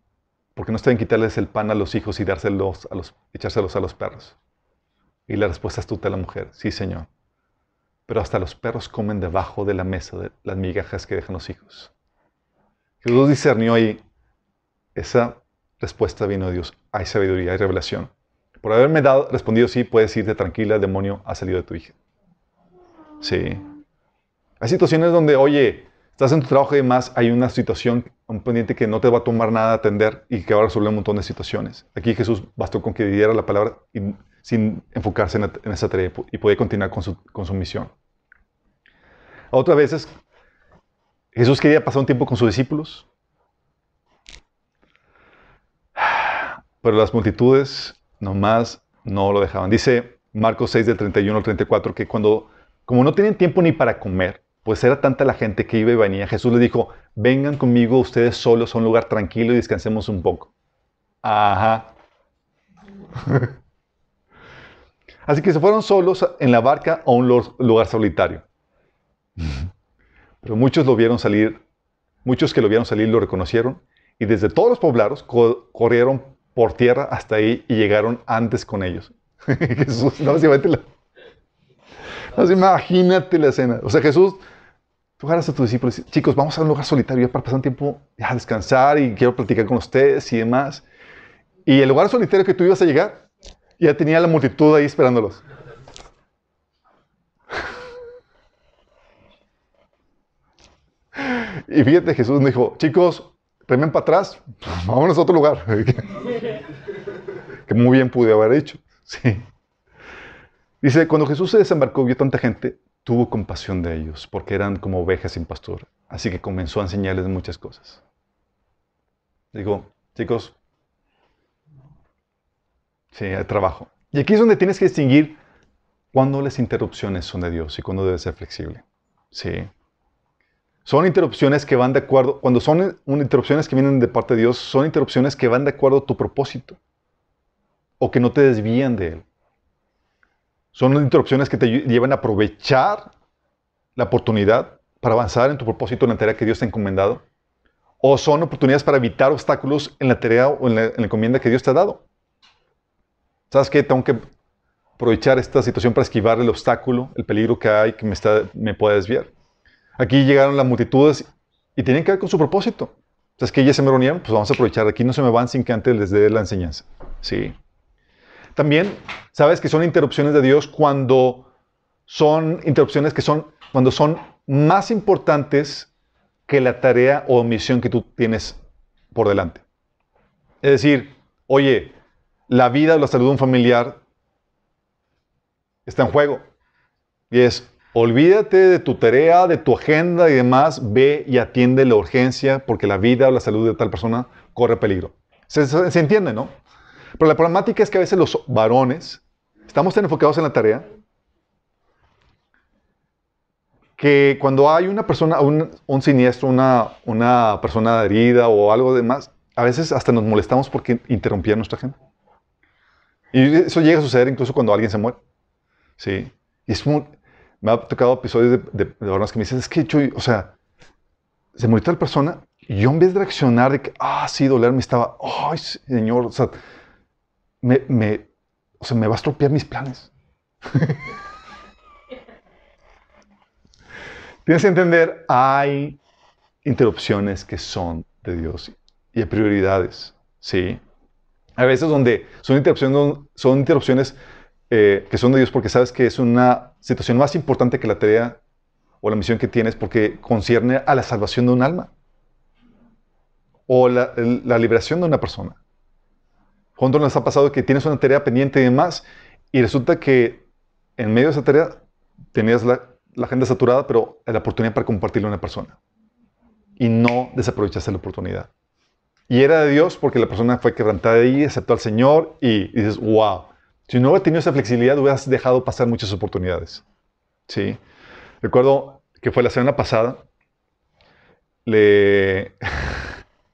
porque no está bien quitarles el pan a los hijos y dárselos a los, echárselos a los perros. Y la respuesta astuta de la mujer, sí Señor, pero hasta los perros comen debajo de la mesa las migajas que dejan los hijos. Jesús discernió ahí, esa respuesta vino de Dios, hay sabiduría, hay revelación. Por haberme dado, respondido sí, puedes irte tranquila, el demonio ha salido de tu hija. Sí. Hay situaciones donde, oye, estás en tu trabajo y demás, hay una situación, un pendiente que no te va a tomar nada atender y que va a resolver un montón de situaciones. Aquí Jesús bastó con que diera la palabra sin enfocarse en, esa tarea y podía continuar con su, con su misión. Otras veces, Jesús quería pasar un tiempo con sus discípulos, pero las multitudes nomás no lo dejaban. Dice Marcos 6 del 31 al 34 que cuando, como no tenían tiempo ni para comer, pues era tanta la gente que iba y venía, Jesús les dijo, vengan conmigo ustedes solos a un lugar tranquilo y descansemos un poco. Ajá. Así que se fueron solos en la barca a un lugar solitario. Pero muchos lo vieron salir, muchos que lo vieron salir lo reconocieron y desde todos los poblados corrieron por tierra hasta ahí y llegaron antes con ellos. Jesús, no, la, no, imagínate la escena. O sea, Jesús, tú agarras a tus discípulos chicos, vamos a un lugar solitario para pasar un tiempo a descansar y quiero platicar con ustedes y demás. Y el lugar solitario que tú ibas a llegar, ya tenía la multitud ahí esperándolos. Y fíjate, Jesús me dijo, chicos, remen para atrás, vámonos a otro lugar. Que muy bien pude haber dicho. Sí. Dice, cuando Jesús se desembarcó, vio tanta gente, tuvo compasión de ellos, porque eran como ovejas sin pastor. Así que comenzó a enseñarles muchas cosas. Digo, chicos, sí, hay trabajo. Y aquí es donde tienes que distinguir cuándo las interrupciones son de Dios y cuándo debe ser flexible. Sí. Son interrupciones que van de acuerdo, cuando son interrupciones que vienen de parte de Dios, son interrupciones que van de acuerdo a tu propósito o que no te desvían de él. Son interrupciones que te llevan a aprovechar la oportunidad para avanzar en tu propósito en la tarea que Dios te ha encomendado. O son oportunidades para evitar obstáculos en la tarea o en la, encomienda que Dios te ha dado. ¿Sabes qué? Tengo que aprovechar esta situación para esquivar el obstáculo, el peligro que hay que me, está, me pueda desviar. Aquí llegaron las multitudes y tienen que ver con su propósito. Entonces, que ellas se me reunieron, pues vamos a aprovechar. Aquí no se me van sin que antes les dé la enseñanza. Sí. También, sabes que son interrupciones de Dios cuando son interrupciones que son, cuando son más importantes que la tarea o misión que tú tienes por delante. Es decir, oye, la vida o la salud de un familiar está en juego. Y es, Olvídate de tu tarea, de tu agenda y demás, ve y atiende la urgencia porque la vida o la salud de tal persona corre peligro. Se, entiende, ¿no? Pero la problemática es que a veces los varones estamos tan enfocados en la tarea que cuando hay una persona, un, siniestro, una, una persona herida o algo demás, a veces hasta nos molestamos porque interrumpía nuestra gente. Y eso llega a suceder incluso cuando alguien se muere. Sí. Y es muy, me ha tocado episodios de, de, de personas que me dicen, es que yo, o sea, se murió tal persona y yo en vez de reaccionar de que, ah, sí, dolerme, estaba, ay, señor, o sea, me, me, o sea, me va a estropear mis planes. Tienes que entender, hay interrupciones que son de Dios y hay prioridades, ¿sí? Hay veces donde son interrupciones, son interrupciones eh, que son de Dios porque sabes que es una situación más importante que la tarea o la misión que tienes porque concierne a la salvación de un alma o la, la liberación de una persona. ¿Cuánto nos ha pasado que tienes una tarea pendiente y demás y resulta que en medio de esa tarea tenías la, la agenda saturada, pero la oportunidad para compartirlo a una persona? Y no desaprovechaste la oportunidad. Y era de Dios porque la persona fue quebrantada ahí, aceptó al Señor y, y dices, wow, si no hubiera tenido esa flexibilidad, hubieras dejado pasar muchas oportunidades. ¿Sí? Recuerdo que fue la semana pasada, le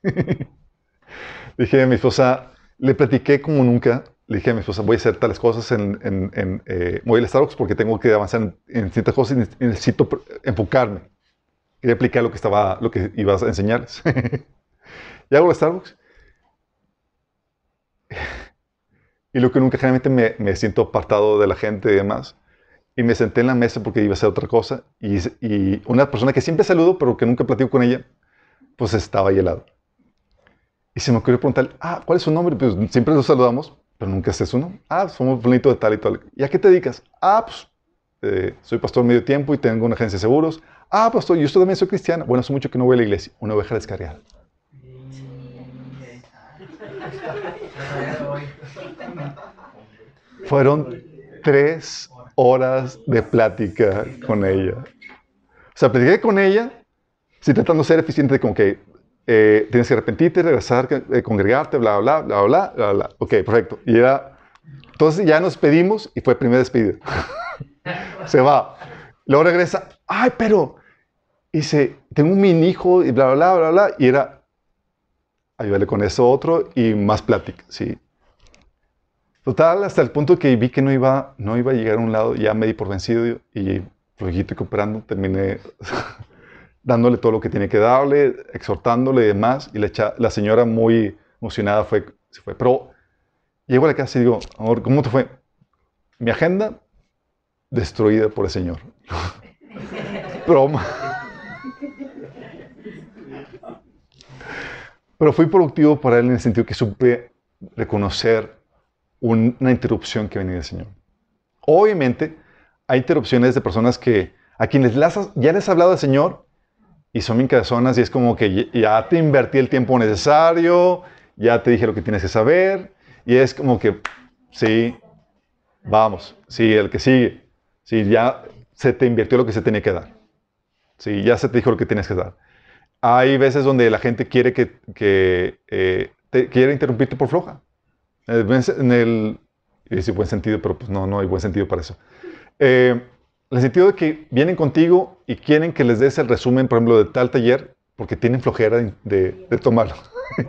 dije a mi esposa, le platiqué como nunca, le dije a mi esposa, voy a hacer tales cosas en, en, en eh, voy Starbucks porque tengo que avanzar en, en ciertas cosas y necesito enfocarme. Quería explicar lo que, estaba, lo que ibas a enseñarles. y hago el Starbucks. y lo que nunca generalmente me, siento apartado de la gente y demás. Y me senté en la mesa porque iba a hacer otra cosa. Y, una persona que siempre saludo, pero que nunca platico con ella, pues estaba ahí al. Y se me ocurrió preguntar, ah, ¿cuál es su nombre? Pues siempre nos saludamos, pero nunca sé su nombre. Ah, somos bonito de tal y tal. ¿Y a qué te dedicas? Ah, pues eh, soy pastor medio tiempo y tengo una agencia de seguros. Ah, pastor, yo también soy cristiano. Bueno, hace mucho que no voy a la iglesia. Una oveja descarriada. Fueron tres horas de plática con ella. O sea, platiqué con ella, sí, tratando de ser eficiente, como que eh, tienes que arrepentirte, regresar, eh, congregarte, bla, bla, bla, bla, bla, bla. Ok, perfecto. Y era, entonces ya nos pedimos y fue primer despido. Se va. Luego regresa, ay, pero, dice, tengo un mini hijo y bla, bla, bla, bla, y era, ayúdale con eso otro y más plática, sí. Total, hasta el punto que vi que no iba, no iba a llegar a un lado, ya me di por vencido y, flojito y cooperando, terminé dándole todo lo que tiene que darle, exhortándole y demás, y la, la señora muy emocionada fue, se fue. Pero llego a la casa y digo, amor, ¿cómo te fue? Mi agenda destruida por el Señor. Broma. Pero fui productivo para él en el sentido que supe reconocer una interrupción que venía del Señor. Obviamente, hay interrupciones de personas que a quienes ya les has hablado del Señor y son bien cabezonas y es como que ya te invertí el tiempo necesario, ya te dije lo que tienes que saber y es como que, sí, vamos, sí, el que sigue, sí, ya se te invirtió lo que se tenía que dar, sí, ya se te dijo lo que tienes que dar. Hay veces donde la gente quiere que, que eh, quiere interrumpirte por floja. En el, y buen sentido, pero pues no, no hay buen sentido para eso. Eh, en el sentido de que vienen contigo y quieren que les des el resumen, por ejemplo, de tal taller, porque tienen flojera de, de, de tomarlo.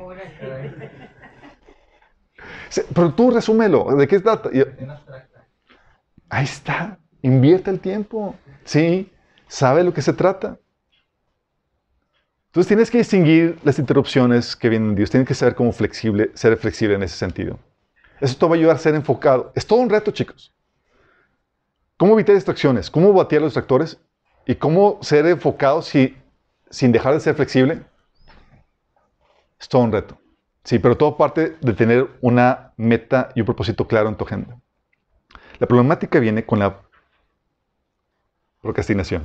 pero tú resúmelo, ¿de qué trata? Ahí está, invierte el tiempo, ¿sí? ¿Sabe lo que se trata? Entonces tienes que distinguir las interrupciones que vienen de Dios, tienes que saber cómo flexible, ser flexible en ese sentido. Eso te va a ayudar a ser enfocado. Es todo un reto, chicos. ¿Cómo evitar distracciones? ¿Cómo batear los distractores? ¿Y cómo ser enfocado si, sin dejar de ser flexible? Es todo un reto. Sí, pero todo parte de tener una meta y un propósito claro en tu agenda. La problemática viene con la procrastinación.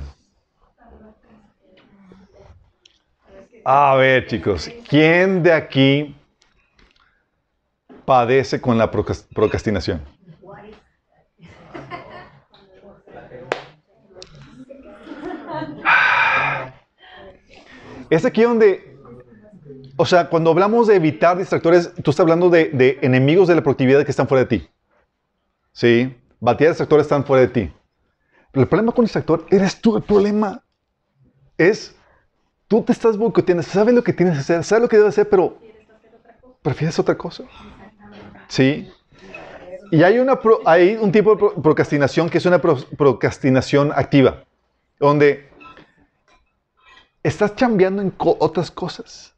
A ver, chicos, ¿quién de aquí padece con la procrastinación? Es aquí donde, o sea, cuando hablamos de evitar distractores, tú estás hablando de, enemigos de la productividad que están fuera de ti. ¿Sí? Batear distractores están fuera de ti. Pero el problema con el distractor eres tú el problema. Es, tú te estás boicoteando, sabes lo que tienes que hacer, sabes lo que debes hacer, pero prefieres otra cosa. Sí. Y hay, una hay un tipo de pro- procrastinación que es una pro- procrastinación activa, donde estás chambeando en otras cosas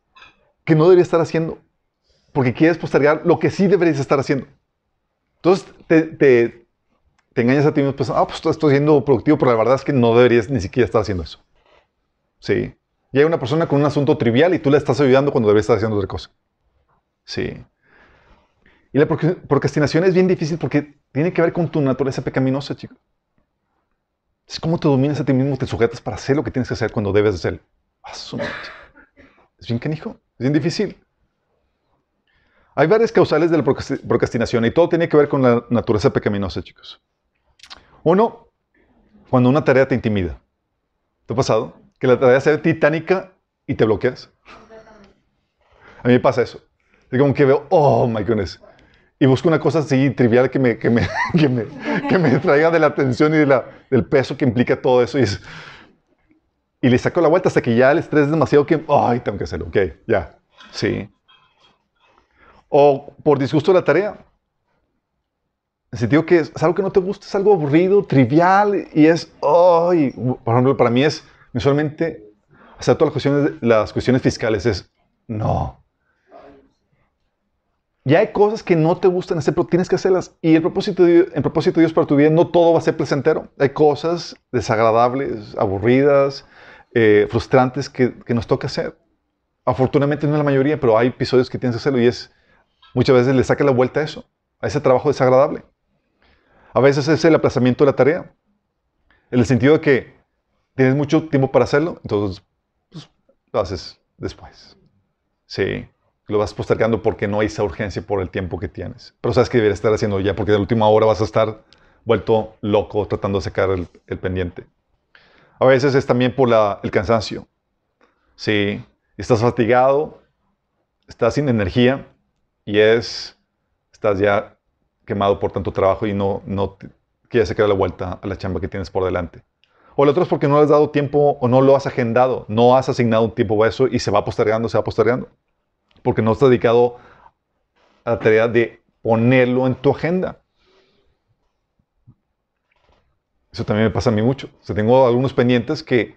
que no deberías estar haciendo, porque quieres postergar lo que sí deberías estar haciendo. Entonces te, engañas a ti mismo pensando, ah, pues estoy siendo productivo, pero la verdad es que no deberías ni siquiera estar haciendo eso. Sí. Y hay una persona con un asunto trivial y tú le estás ayudando cuando deberías estar haciendo otra cosa. Sí. Y la proc- procrastinación es bien difícil porque tiene que ver con tu naturaleza pecaminosa, chicos. Es como te dominas a ti mismo, te sujetas para hacer lo que tienes que hacer cuando debes hacerlo. Ah. Es bien canijo, es bien difícil. Hay varias causales de la procrasti- procrastinación y todo tiene que ver con la naturaleza pecaminosa, chicos. Uno, cuando una tarea te intimida. ¿Te ha pasado? Que la tarea sea titánica y te bloqueas. A mí me pasa eso. Es como que veo, oh my goodness. Y busco una cosa así trivial que me, que me, que me, que me traiga de la atención y de la- del peso que implica todo eso. Y, es- y le saco la vuelta hasta que ya el estrés es demasiado que, ay, tengo que hacerlo. Ok, ya. Sí. O por disgusto de la tarea. En sentido que es, es algo que no te gusta, es algo aburrido, trivial y es, ay, por ejemplo, para mí es mensualmente hacer todas las cuestiones, las cuestiones fiscales. Es, no. Ya hay cosas que no te gustan hacer, pero tienes que hacerlas. Y el propósito de, el propósito de Dios para tu vida, no todo va a ser placentero. Hay cosas desagradables, aburridas, eh, frustrantes que, nos toca hacer. Afortunadamente no es la mayoría, pero hay episodios que tienes que hacerlo y es muchas veces le saca la vuelta a eso, a ese trabajo desagradable. A veces es el aplazamiento de la tarea, en el sentido de que tienes mucho tiempo para hacerlo, entonces pues, lo haces después. Sí, lo vas postergando porque no hay esa urgencia por el tiempo que tienes. Pero sabes que deberías estar haciendo ya porque de la última hora vas a estar vuelto loco tratando de sacar el pendiente. A veces es también por el cansancio. Sí, estás fatigado, estás sin energía y es, estás ya quemado por tanto trabajo y no, no te- quieres sacar la vuelta a la chamba que tienes por delante. O el otro es porque no has dado tiempo o no lo has agendado, no has asignado un tiempo a eso y se va postergando, se va postergando. Porque no estás dedicado a la tarea de ponerlo en tu agenda. Eso también me pasa a mí mucho. Tengo algunos pendientes que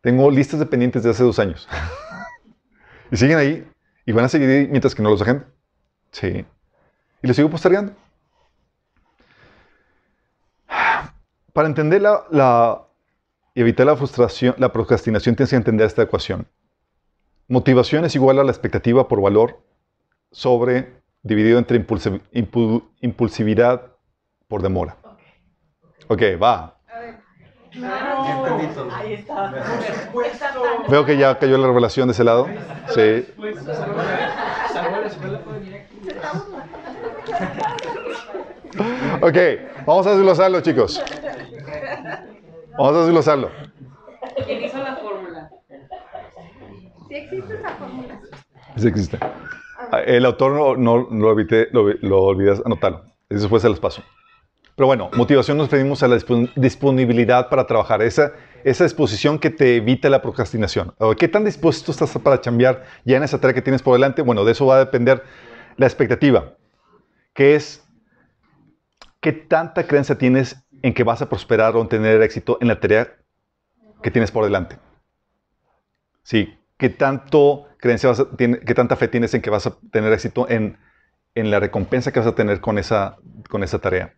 tengo listas de pendientes de hace dos años. y siguen ahí y van a seguir ahí mientras que no los agendo. Sí. Y los sigo postergando. Para entender la, la- y evitar la frustración, la procrastinación, tienes que entender esta ecuación. Motivación es igual a la expectativa por valor sobre dividido entre impulsi- impu- impulsividad por demora. Ok, va. A ver. Todo. Ahí está. Veo que ya cayó la revelación de ese lado. Sí. Ok, vamos a desglosarlo, chicos. Vamos a desglosarlo. ¿Quién hizo la fórmula? Sí existe esa fórmula. Sí existe. El autor no, no- no lo, evité, lo, lo olvidas anotarlo. Después se los paso. Pero bueno, motivación nos referimos a la dispon- disponibilidad para trabajar, esa, esa disposición que te evita la procrastinación. ¿Qué tan dispuesto estás para cambiar ya en esa tarea que tienes por delante? Bueno, de eso va a depender la expectativa, que es qué tanta creencia tienes en que vas a prosperar o tener éxito en la tarea que tienes por delante. Sí, qué tanto creencia vas a- tiene- qué tanta fe tienes en que vas a tener éxito en, en la recompensa que vas a tener con esa, con esa tarea.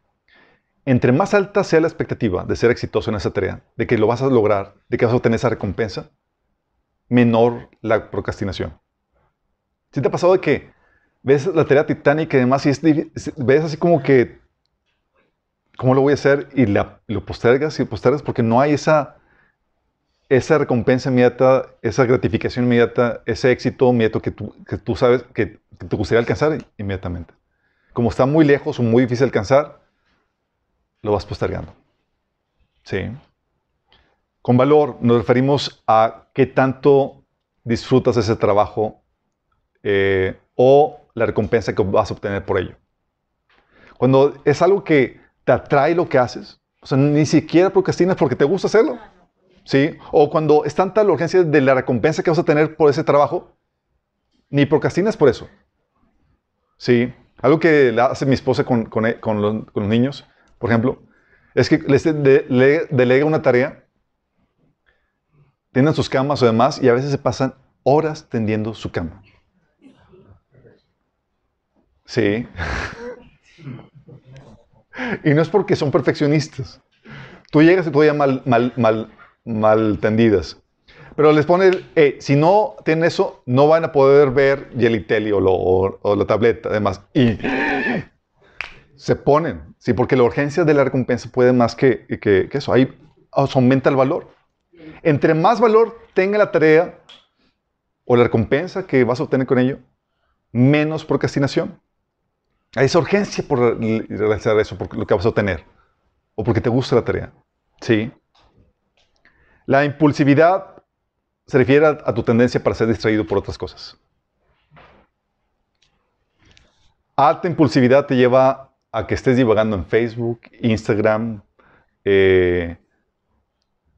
Entre más alta sea la expectativa de ser exitoso en esa tarea, de que lo vas a lograr, de que vas a obtener esa recompensa, menor la procrastinación. ¿Sí te ha pasado de que ves la tarea titánica y demás y ves así como que, ¿cómo lo voy a hacer? Y lo postergas y postergas porque no hay esa, esa recompensa inmediata, esa gratificación inmediata, ese éxito inmediato que tú, sabes que, que te gustaría alcanzar inmediatamente. Como está muy lejos o muy difícil alcanzar, lo vas postergando. ¿Sí? Con valor nos referimos a qué tanto disfrutas ese trabajo eh, o la recompensa que vas a obtener por ello. Cuando es algo que te atrae lo que haces, O sea, ni siquiera procrastinas porque te gusta hacerlo. ¿Sí? O cuando es tanta la urgencia de la recompensa que vas a tener por ese trabajo, ni procrastinas por eso. ¿Sí? Algo que hace mi esposa con, con- con los niños, por ejemplo, es que les de- le- delega una tarea, tienen sus camas o demás, y a veces se pasan horas tendiendo su cama. Sí. y no es porque son perfeccionistas. Tú llegas y todavía mal, mal, mal, mal tendidas. Pero les pone, eh, si no tienen eso, no van a poder ver lo- o- o la tableta, además. Y se ponen, sí, porque la urgencia de la recompensa puede más que, que, que eso. Ahí aumenta el valor. Entre más valor tenga la tarea o la recompensa que vas a obtener con ello, menos procrastinación. Hay esa urgencia por re- realizar eso, por lo que vas a obtener, o porque te gusta la tarea. ¿Sí? La impulsividad se refiere a, a tu tendencia para ser distraído por otras cosas. Alta impulsividad te lleva a que estés divagando en Facebook, Instagram, eh,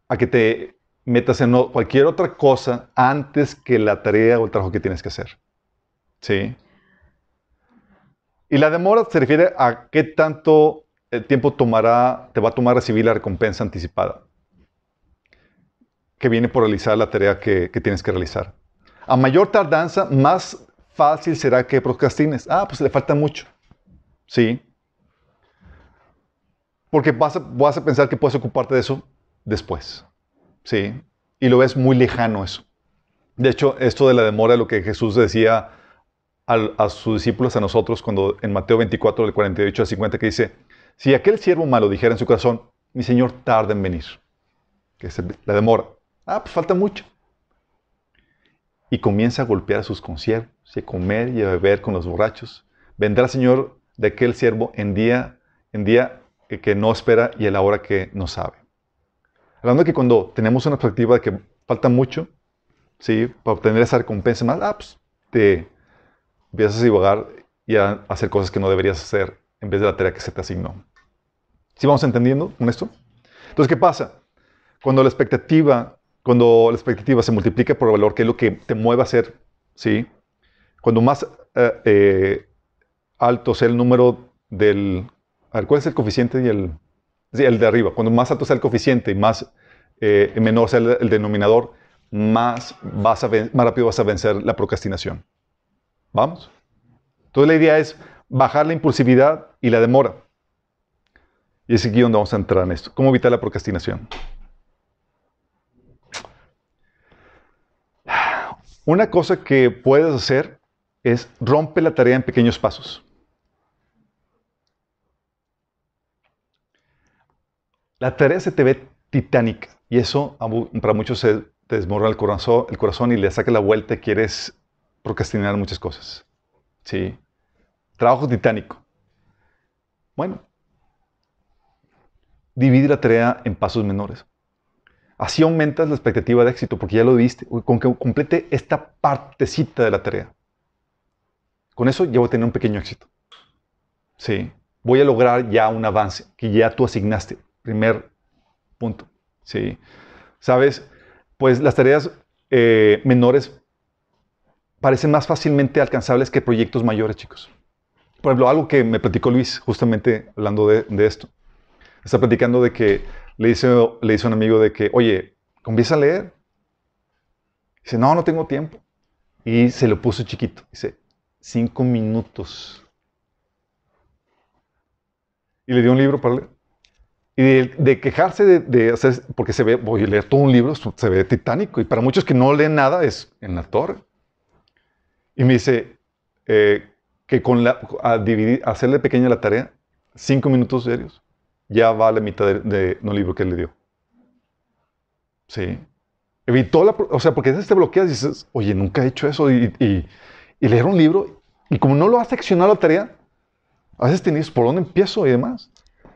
a que te metas en cualquier otra cosa antes que la tarea o el trabajo que tienes que hacer. ¿Sí? Y la demora se refiere a qué tanto el tiempo tomará, te va a tomar recibir la recompensa anticipada que viene por realizar la tarea que, que tienes que realizar. A mayor tardanza, más fácil será que procrastines. Ah, pues le falta mucho. Sí. Porque vas a, pensar que puedes ocuparte de eso después. Sí. Y lo ves muy lejano eso. De hecho, esto de la demora, lo que Jesús decía a sus discípulos, a nosotros, cuando en Mateo 24, del 48 al 50, que dice, si aquel siervo malo dijera en su corazón, mi Señor tarda en venir, que es la demora. Ah, pues falta mucho. Y comienza a golpear a sus conciervos, y a comer y a beber con los borrachos. Vendrá el Señor de aquel siervo en día, en día que, no espera y a la hora que no sabe. Hablando de que cuando tenemos una perspectiva de que falta mucho, ¿sí? Para obtener esa recompensa más, ah, pues te empiezas a divagar y a hacer cosas que no deberías hacer en vez de la tarea que se te asignó. ¿Sí vamos entendiendo con esto? Entonces, ¿qué pasa? Cuando la expectativa, cuando la expectativa se multiplica por el valor, que es lo que te mueve a hacer, ¿sí? Cuando más eh, eh, alto sea el número del... A ver, ¿cuál es el coeficiente y el... de arriba. Cuando más alto sea el coeficiente y más eh, menor sea el, denominador, más, vas a más rápido vas a vencer la procrastinación. ¿Vamos? Entonces la idea es bajar la impulsividad y la demora. Y es aquí donde vamos a entrar en esto. ¿Cómo evitar la procrastinación? Una cosa que puedes hacer es rompe la tarea en pequeños pasos. La tarea se te ve titánica y eso para muchos se te desmorona el corazón, y le saca la vuelta y quieres procrastinar muchas cosas. Sí. Trabajo titánico. Bueno, divide la tarea en pasos menores. Así aumentas la expectativa de éxito porque ya lo viste. Con que complete esta partecita de la tarea. Con eso ya voy a tener un pequeño éxito. Sí. Voy a lograr ya un avance que ya tú asignaste. Primer punto. Sí. ¿Sabes? Pues las tareas eh, menores parecen más fácilmente alcanzables que proyectos mayores, chicos. Por ejemplo, algo que me platicó Luis, justamente hablando de, esto. Está platicando de que le dice, le dice un amigo de que, oye, comienza a leer. Dice, no, no tengo tiempo. Y se lo puso chiquito. Dice, cinco minutos. Y le dio un libro para leer. Y de, de quejarse de, de hacer, porque se ve, voy a leer todo un libro, se ve titánico. Y para muchos que no leen nada es en la torre. Y me dice eh, que con la, a dividir, hacerle pequeña la tarea, cinco minutos diarios, ya va a la mitad de, de un libro que él le dio. Sí. Evitó la, o sea, porque a veces te bloqueas y dices, oye, nunca he hecho eso. Y, y- y leer un libro, y como no lo has seccionado la tarea, a veces tienes por dónde empiezo y demás.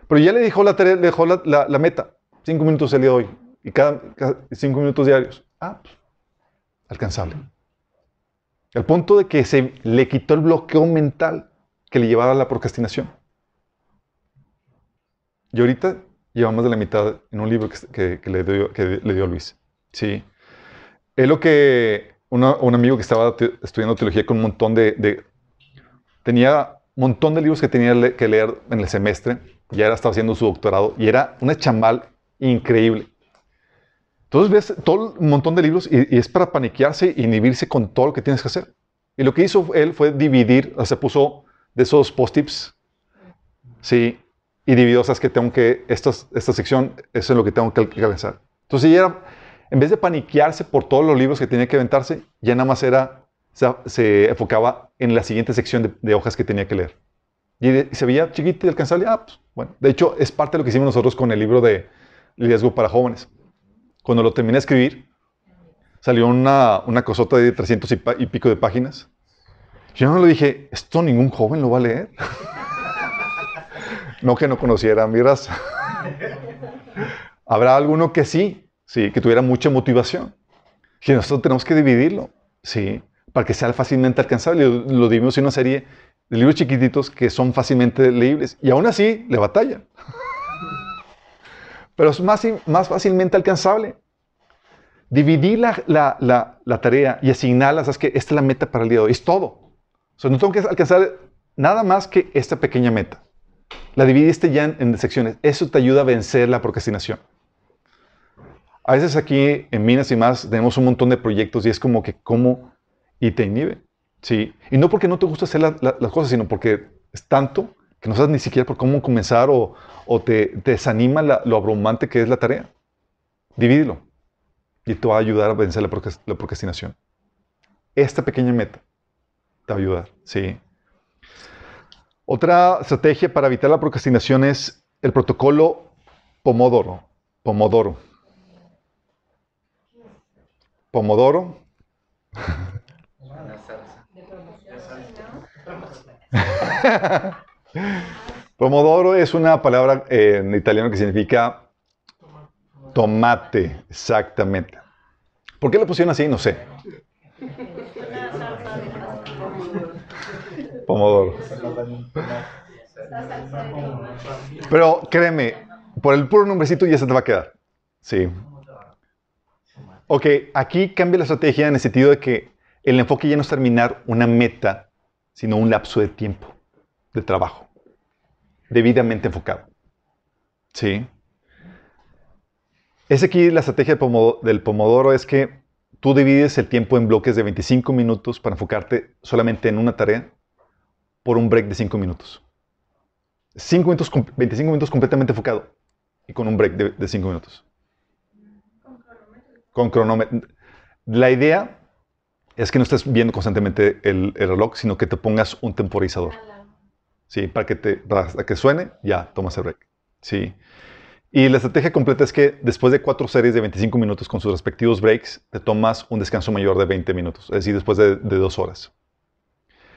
Pero ya le dejó la tarea, le dejó la, la- la meta, cinco minutos el día de hoy, y cada, cada cinco minutos diarios. Ah, pues, alcanzable. Al punto de que se le quitó el bloqueo mental que le llevaba a la procrastinación. Y ahorita lleva más de la mitad en un libro que, que- que le, dio, que le dio Luis. Sí. Es lo que una- un amigo que estaba te- estudiando teología con un montón de, de- Tenía un montón de libros que tenía le- que leer en el semestre. Ya era, estaba haciendo su doctorado y era una chamal increíble. Entonces ves todo un montón de libros y, es para paniquearse y inhibirse con todo lo que tienes que hacer. Y lo que hizo él fue dividir, o sea, puso de esos post-tips, sí, y dividió, sabes que tengo que, estas- esta sección, eso es lo que tengo que alcanzar. Entonces ya era, en vez de paniquearse por todos los libros que tenía que aventarse, ya nada más era, se, se enfocaba en la siguiente sección de hojas que tenía que leer. Y, se veía chiquito y alcanzable, ah, pues, bueno. De hecho, es parte de lo que hicimos nosotros con el libro de Liderazgo para Jóvenes. Cuando lo terminé de escribir, salió una, una cosota de 300 y, pico de páginas. Yo no lo dije, esto ningún joven lo va a leer. no que no conociera mi raza. Habrá alguno que sí, sí, que tuviera mucha motivación. Y nosotros tenemos que dividirlo, sí, para que sea fácilmente alcanzable. Lo, lo dividimos en una serie libros chiquititos que son fácilmente leíbles. Y aún así, le batalla. Pero es más, más fácilmente alcanzable. Dividir la, la- la- tarea y asignarla, sabes que esta es la meta para el día de hoy, es todo. O sea, no tengo que alcanzar nada más que esta pequeña meta. La dividiste ya en, en secciones. Eso te ayuda a vencer la procrastinación. A veces aquí en Minas y más tenemos un montón de proyectos y es como que como y te inhibe. Sí. Y no porque no te gusta hacer la- la- las cosas, sino porque es tanto que no sabes ni siquiera por cómo comenzar o, te, desanima lo abrumante que es la tarea. Divídelo y te va a ayudar a vencer la procrastinación. Esta pequeña meta te va a ayudar, sí. Otra estrategia para evitar la procrastinación es el protocolo Pomodoro. Pomodoro. Pomodoro. La salsa. Pomodoro es una palabra eh, en italiano que significa tomate, exactamente. ¿Por qué lo pusieron así? No sé. Pomodoro. Pero créeme, por el puro nombrecito ya se te va a quedar. Sí. Ok, aquí cambia la estrategia en el sentido de que el enfoque ya no es terminar una meta, sino un lapso de tiempo de trabajo, debidamente enfocado. Sí. Es aquí la estrategia del pomo- del pomodoro es que tú divides el tiempo en bloques de 25 minutos para enfocarte solamente en una tarea por un break de 5 minutos. 5 minutos, com- 25 minutos completamente enfocado y con un break de 5 minutos. Con cronómetro. La idea es que no estés viendo constantemente el, el reloj, sino que te pongas un temporizador. Sí, para que, te, para que suene, ya tomas el break. Sí. Y la estrategia completa es que después de cuatro series de 25 minutos con sus respectivos breaks, te tomas un descanso mayor de 20 minutos, es decir, después de, de dos horas.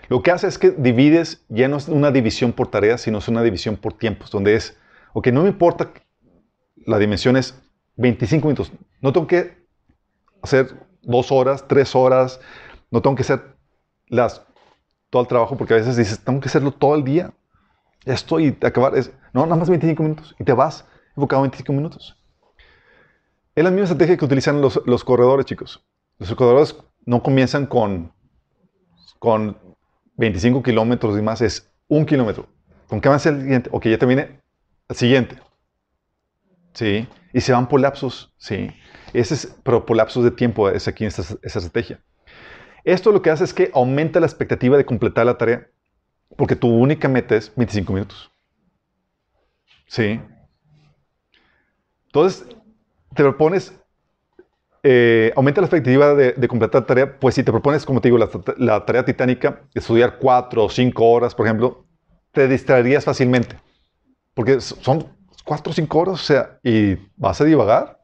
Lo que hace es que divides, ya no es una división por tareas, sino es una división por tiempos, donde es, ok, no me importa, la dimensión es 25 minutos, no tengo que hacer dos horas, tres horas, no tengo que hacer las, todo el trabajo, porque a veces dices, tengo que hacerlo todo el día, ya estoy, y acabar, es, no, nada más 25 minutos, y te vas enfocado 25 minutos. Es la misma estrategia que utilizan los, los corredores, chicos. Los corredores no comienzan con, con 25 kilómetros y más, es un kilómetro. ¿Con qué avance el siguiente? Ok, ya terminé. El siguiente. Sí. Y se van por lapsos. Sí. Ese es, pero por lapsos de tiempo es aquí esta, esta estrategia. Esto lo que hace es que aumenta la expectativa de completar la tarea, porque tu única meta es 25 minutos. Sí. Entonces, te propones, eh, aumenta la expectativa de, de completar la tarea, pues si te propones, como te digo, la, la tarea titánica, estudiar cuatro o cinco horas, por ejemplo, te distraerías fácilmente. Porque son cuatro o cinco horas, o sea, y vas a divagar.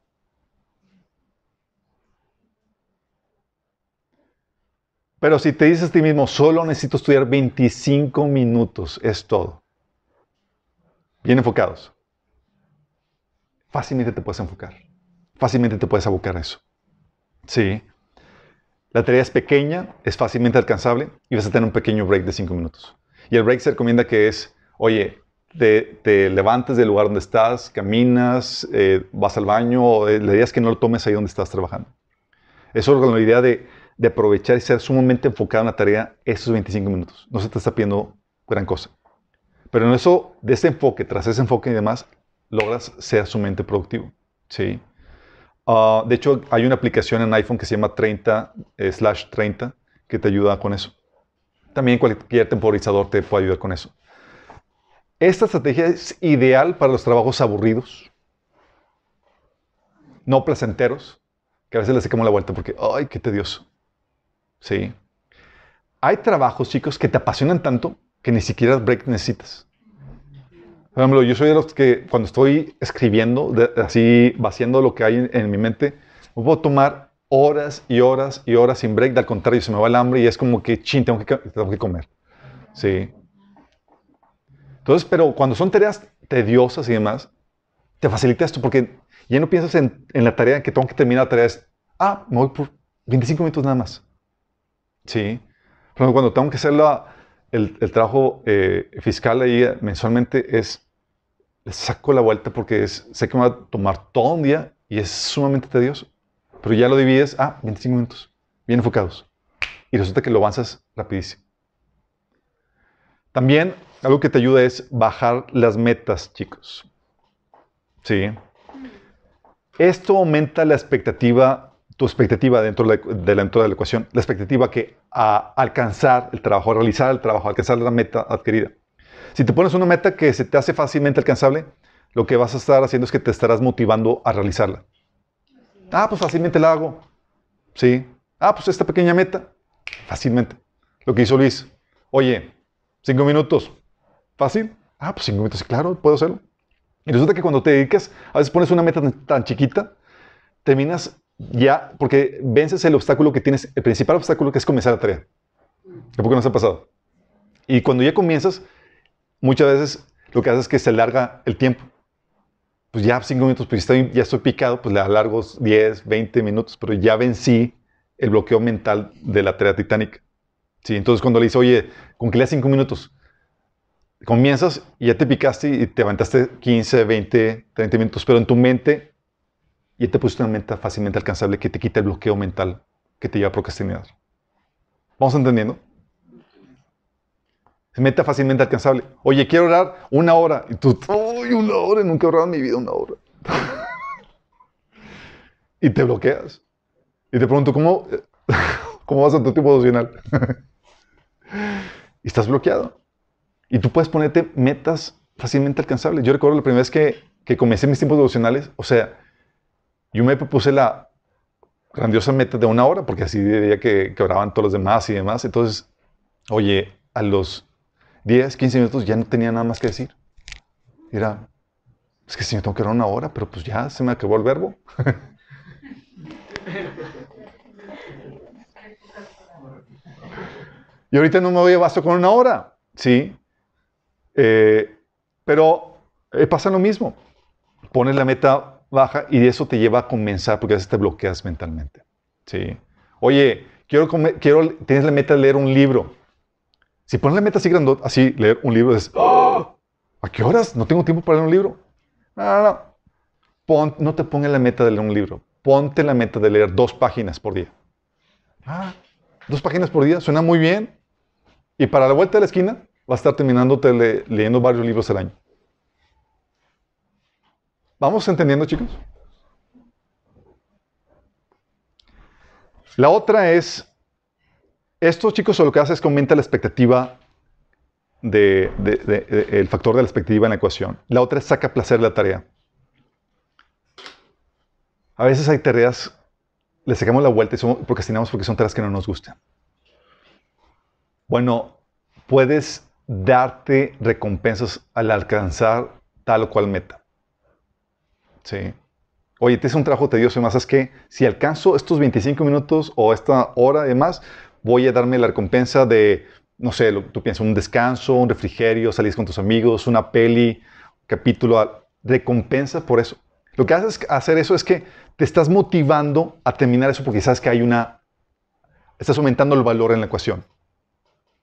Pero si te dices a ti mismo, solo necesito estudiar 25 minutos, es todo. Bien enfocados. Fácilmente te puedes enfocar. Fácilmente te puedes abocar a eso. Sí. La tarea es pequeña, es fácilmente alcanzable y vas a tener un pequeño break de 5 minutos. Y el break se recomienda que es, oye, te, te levantes del lugar donde estás, caminas, eh, vas al baño, eh, la idea es que no lo tomes ahí donde estás trabajando. Eso es con la idea de, de aprovechar y ser sumamente enfocado en la tarea esos 25 minutos. No se te está pidiendo gran cosa. Pero en eso, de ese enfoque, tras ese enfoque y demás, logras ser sumamente productivo. ¿sí? Ah, de hecho, hay una aplicación en iPhone que se llama 30 eh, slash 30 que te ayuda con eso. También cualquier temporizador te puede ayudar con eso. Esta estrategia es ideal para los trabajos aburridos, no placenteros, que a veces le sacamos la vuelta porque, ay, qué tedioso. Sí. Hay trabajos, chicos, que te apasionan tanto que ni siquiera break necesitas. Por ejemplo, yo soy de los que cuando estoy escribiendo, de- así vaciando lo que hay en, en mi mente, me puedo tomar horas y horas y horas sin break. Al contrario, se me va el hambre y es como que, chin, tengo que, tengo que comer. Sí. Entonces, pero cuando son tareas tediosas y demás, te facilita esto porque ya no piensas en, en la tarea que tengo que terminar la tarea. Es, ah, me voy por 25 minutos nada más. Sí. Ejemplo, cuando tengo que hacer la- el, el trabajo eh, fiscal ahí eh, mensualmente, es, saco la vuelta porque es, sé que me va a tomar todo un día y es sumamente tedioso. Pero ya lo divides, ah, 25 minutos, bien enfocados. Y resulta que lo avanzas rapidísimo. También algo que te ayuda es bajar las metas, chicos. Sí. Esto aumenta la expectativa, tu expectativa dentro de la, de la- ecuación, la expectativa que a alcanzar el trabajo, a realizar el trabajo, a alcanzar la meta adquirida. Si te pones una meta que se te hace fácilmente alcanzable, lo que vas a estar haciendo es que te estarás motivando a realizarla. Ah, pues fácilmente la hago. Sí. Ah, pues esta pequeña meta, fácilmente. Lo que hizo Luis. Oye, cinco minutos. ¿Fácil? Ah, pues cinco minutos, claro, puedo hacerlo. Y resulta que cuando te dedicas, a veces pones una meta tan, tan chiquita, terminas ya, porque vences el obstáculo que tienes, el principal obstáculo que es comenzar la tarea. ¿A poco nos ha pasado? Y cuando ya comienzas, muchas veces lo que haces es que se alarga el tiempo. Pues ya cinco minutos, pues estoy, ya estoy picado, pues le alargo 10, 20 minutos, pero ya vencí el bloqueo mental de la tarea titánica. Sí, entonces cuando le dices, oye, con que le das cinco minutos, comienzas y ya te picaste y te aventaste 15, 20, 30 minutos, pero en tu mente ya te pusiste una meta fácilmente alcanzable que te quita el bloqueo mental que te lleva a procrastinar. ¿Vamos entendiendo? Meta fácilmente alcanzable. Oye, quiero orar una hora. Y tú, uy, una hora, nunca he orado en mi vida una hora. y te bloqueas. Y te pregunto, ¿cómo, cómo vas a tu tiempo devocional? y estás bloqueado. Y tú puedes ponerte metas fácilmente alcanzables. Yo recuerdo la primera vez que, que comencé mis tiempos devocionales, o sea, yo me propuse la grandiosa meta de una hora, porque así veía que, que oraban todos los demás y demás. Entonces, oye, a los 10, 15 minutos ya no tenía nada más que decir. Era, es que si me tengo que orar una hora, pero pues ya se me acabó el verbo. y ahorita no me voy a basto con una hora, ¿sí? Eh, pero eh, pasa lo mismo. Pones la meta baja y eso te lleva a comenzar porque a veces te bloqueas mentalmente. ¿sí? Oye, quiero, quiero, tienes la meta de leer un libro. Si pones la meta así grandota, así, leer un libro, es, "¡Ah! ¿a qué horas? No tengo tiempo para leer un libro. No, no, no. Pon- no te pongas la meta de leer un libro. Ponte la meta de leer dos páginas por día. Ah, dos páginas por día, suena muy bien. Y para la vuelta de la esquina, vas a estar terminándote le- leyendo varios libros al año. ¿Vamos entendiendo, chicos? La otra es, esto, chicos, lo que hace es que aumenta la expectativa de, el factor de la expectativa en la ecuación. La otra es saca placer de la tarea. A veces hay tareas, le sacamos la vuelta y procrastinamos porque son tareas que no nos gustan. Bueno, puedes darte recompensas al alcanzar tal o cual meta. Sí. Oye, este es un trabajo tedioso y más es que si alcanzo estos 25 minutos o esta hora y demás, voy a darme la recompensa de, no sé, lo- tú piensas, un descanso, un refrigerio, salís con tus amigos, una peli, capítulo, recompensa por eso. Lo que haces hacer eso es que te estás motivando a terminar eso porque sabes que hay una, estás aumentando el valor en la ecuación.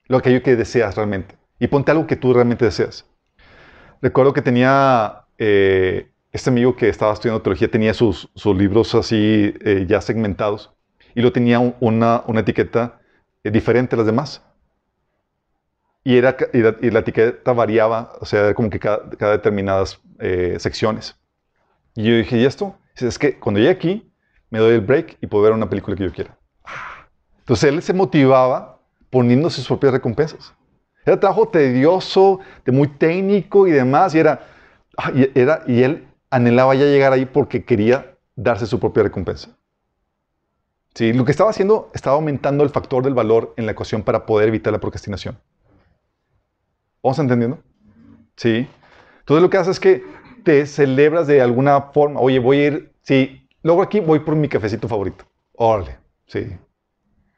Lo aquello que deseas realmente. Y ponte algo que tú realmente deseas. recuerdo que tenía eh, este amigo que estaba estudiando teología, tenía sus, libros así eh, ya segmentados y lo tenía un- una, una etiqueta eh, diferente a las demás. Y, era, y, la, y etiqueta variaba, o sea, como que cada, determinadas secciones. Y yo dije, ¿y esto? Dice, es que cuando llegue aquí, me doy el break y puedo ver una película que yo quiera. Entonces él se motivaba poniendo sus propias recompensas. Era trabajo tedioso, muy técnico y demás, y era, ah, y era, y él anhelaba ya llegar ahí porque quería darse su propia recompensa. Sí, lo que estaba haciendo estaba aumentando el factor del valor en la ecuación para poder evitar la procrastinación. ¿Vamos entendiendo? Sí. Entonces lo que haces es que te celebras de alguna forma. Oye, voy a ir, sí, luego aquí voy por mi cafecito favorito. Órale, sí.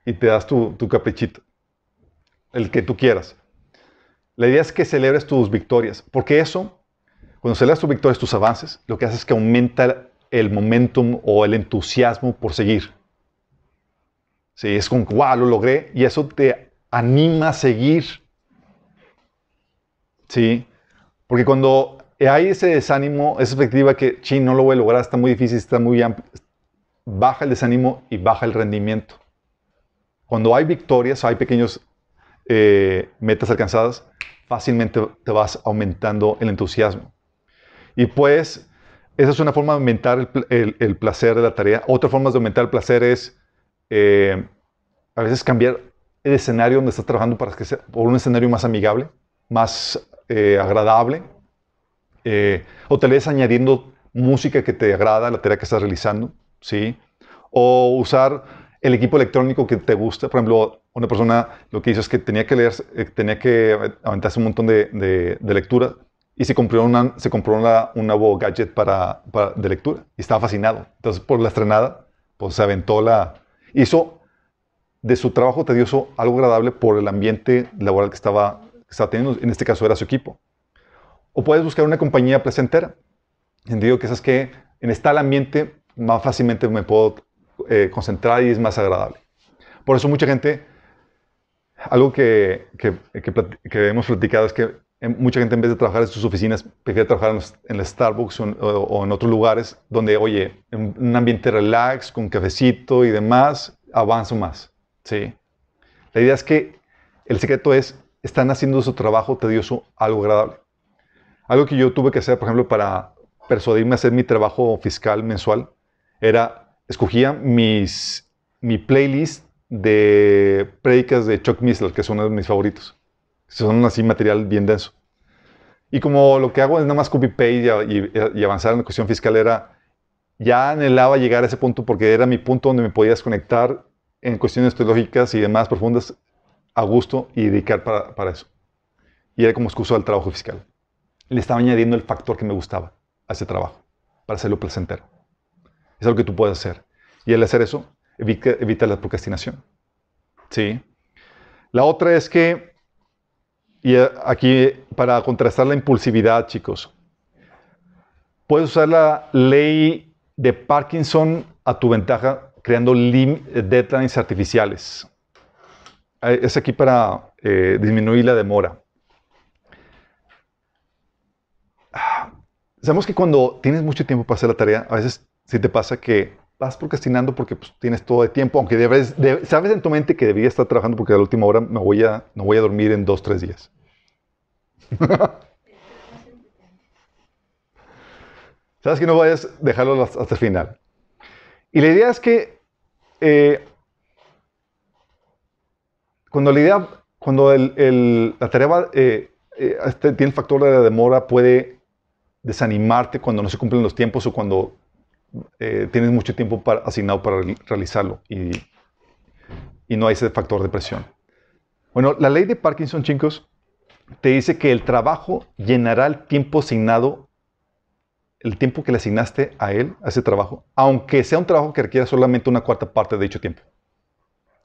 Y te das tu caprichito, el que tú quieras. La idea es que celebres tus victorias, porque eso, cuando celebras tus victorias, tus avances, lo que hace es que aumenta el momentum o el entusiasmo por seguir. Sí, es como, wow, lo logré, y eso te anima a seguir. Sí, porque cuando hay ese desánimo, esa expectativa que, ching, no lo voy a lograr, está muy difícil, está muy amplio, baja el desánimo y baja el rendimiento. Cuando hay victorias, hay pequeños eh, metas alcanzadas, fácilmente te vas aumentando el entusiasmo. Y pues, esa es una forma de aumentar el, el- placer de la tarea. Otra forma de aumentar el placer es eh, a veces cambiar el escenario donde estás trabajando para que sea por un escenario más amigable, más eh, agradable. O tal vez añadiendo música que te agrada a la tarea que estás realizando, ¿sí? O usar el equipo electrónico que te gusta. Por ejemplo, una persona lo que hizo es que tenía que leer, eh, tenía que aventarse un montón de, de- de lectura y se compró, una, se compró una- un nuevo gadget para, para- de lectura y estaba fascinado. Entonces, por la estrenada, pues se aventó la... Hizo de su trabajo tedioso algo agradable por el ambiente laboral que estaba, que estaba teniendo. En este caso era su equipo. O puedes buscar una compañía placentera. Digo que esas que en este ambiente más fácilmente me puedo eh, concentrar y es más agradable. Por eso mucha gente, algo que, que, hemos platicado es que en- mucha gente en vez de trabajar en sus oficinas prefiere trabajar en, el Starbucks o en, o- o en otros lugares donde, oye, en un ambiente relax, con cafecito y demás, avanzo más. ¿sí? La idea es que el secreto es, están haciendo su trabajo tedioso algo agradable. Algo que yo tuve que hacer, por ejemplo, para persuadirme a hacer mi trabajo fiscal mensual, era, escogía mis, mi playlist de prédicas de Chuck Missler, que son uno de mis favoritos. Son así material bien denso. Y como lo que hago es nada más copy-paste y, y- y avanzar en la cuestión fiscal, era, ya anhelaba llegar a ese punto porque era mi punto donde me podía desconectar en cuestiones teológicas y demás profundas a gusto y dedicar para, eso. Y era como excusa del trabajo fiscal. Le estaba añadiendo el factor que me gustaba a ese trabajo, para hacerlo placentero. Es algo que tú puedes hacer. Y al hacer eso, evita, la procrastinación. ¿Sí? La otra es que, y eh, aquí para contrastar la impulsividad, chicos, puedes usar la ley de Parkinson a tu ventaja creando lim- deadlines artificiales. Eh, Es aquí para eh, disminuir la demora. Ah, Sabemos que cuando tienes mucho tiempo para hacer la tarea, a veces sí te pasa que vas procrastinando porque pues, tienes todo el tiempo, aunque debes, de- sabes en tu mente que deberías estar trabajando porque a la última hora me voy a, no voy a dormir en dos, tres días. Sabes que no vayas a dejarlo hasta el final. Y la idea es que eh, cuando la idea, cuando la tarea eh, eh, este, tiene el factor de la demora, puede desanimarte cuando no se cumplen los tiempos o cuando eh, tienes mucho tiempo para- asignado para re- realizarlo y, y no hay ese factor de presión. Bueno, la ley de Parkinson, chicos, te dice que el trabajo llenará el tiempo asignado, el tiempo que le asignaste a él, a ese trabajo, aunque sea un trabajo que requiera solamente una cuarta parte de dicho tiempo.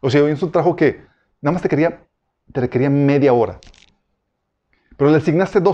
O sea, es un trabajo que nada más te, quería, te requería media hora. Pero le asignaste dos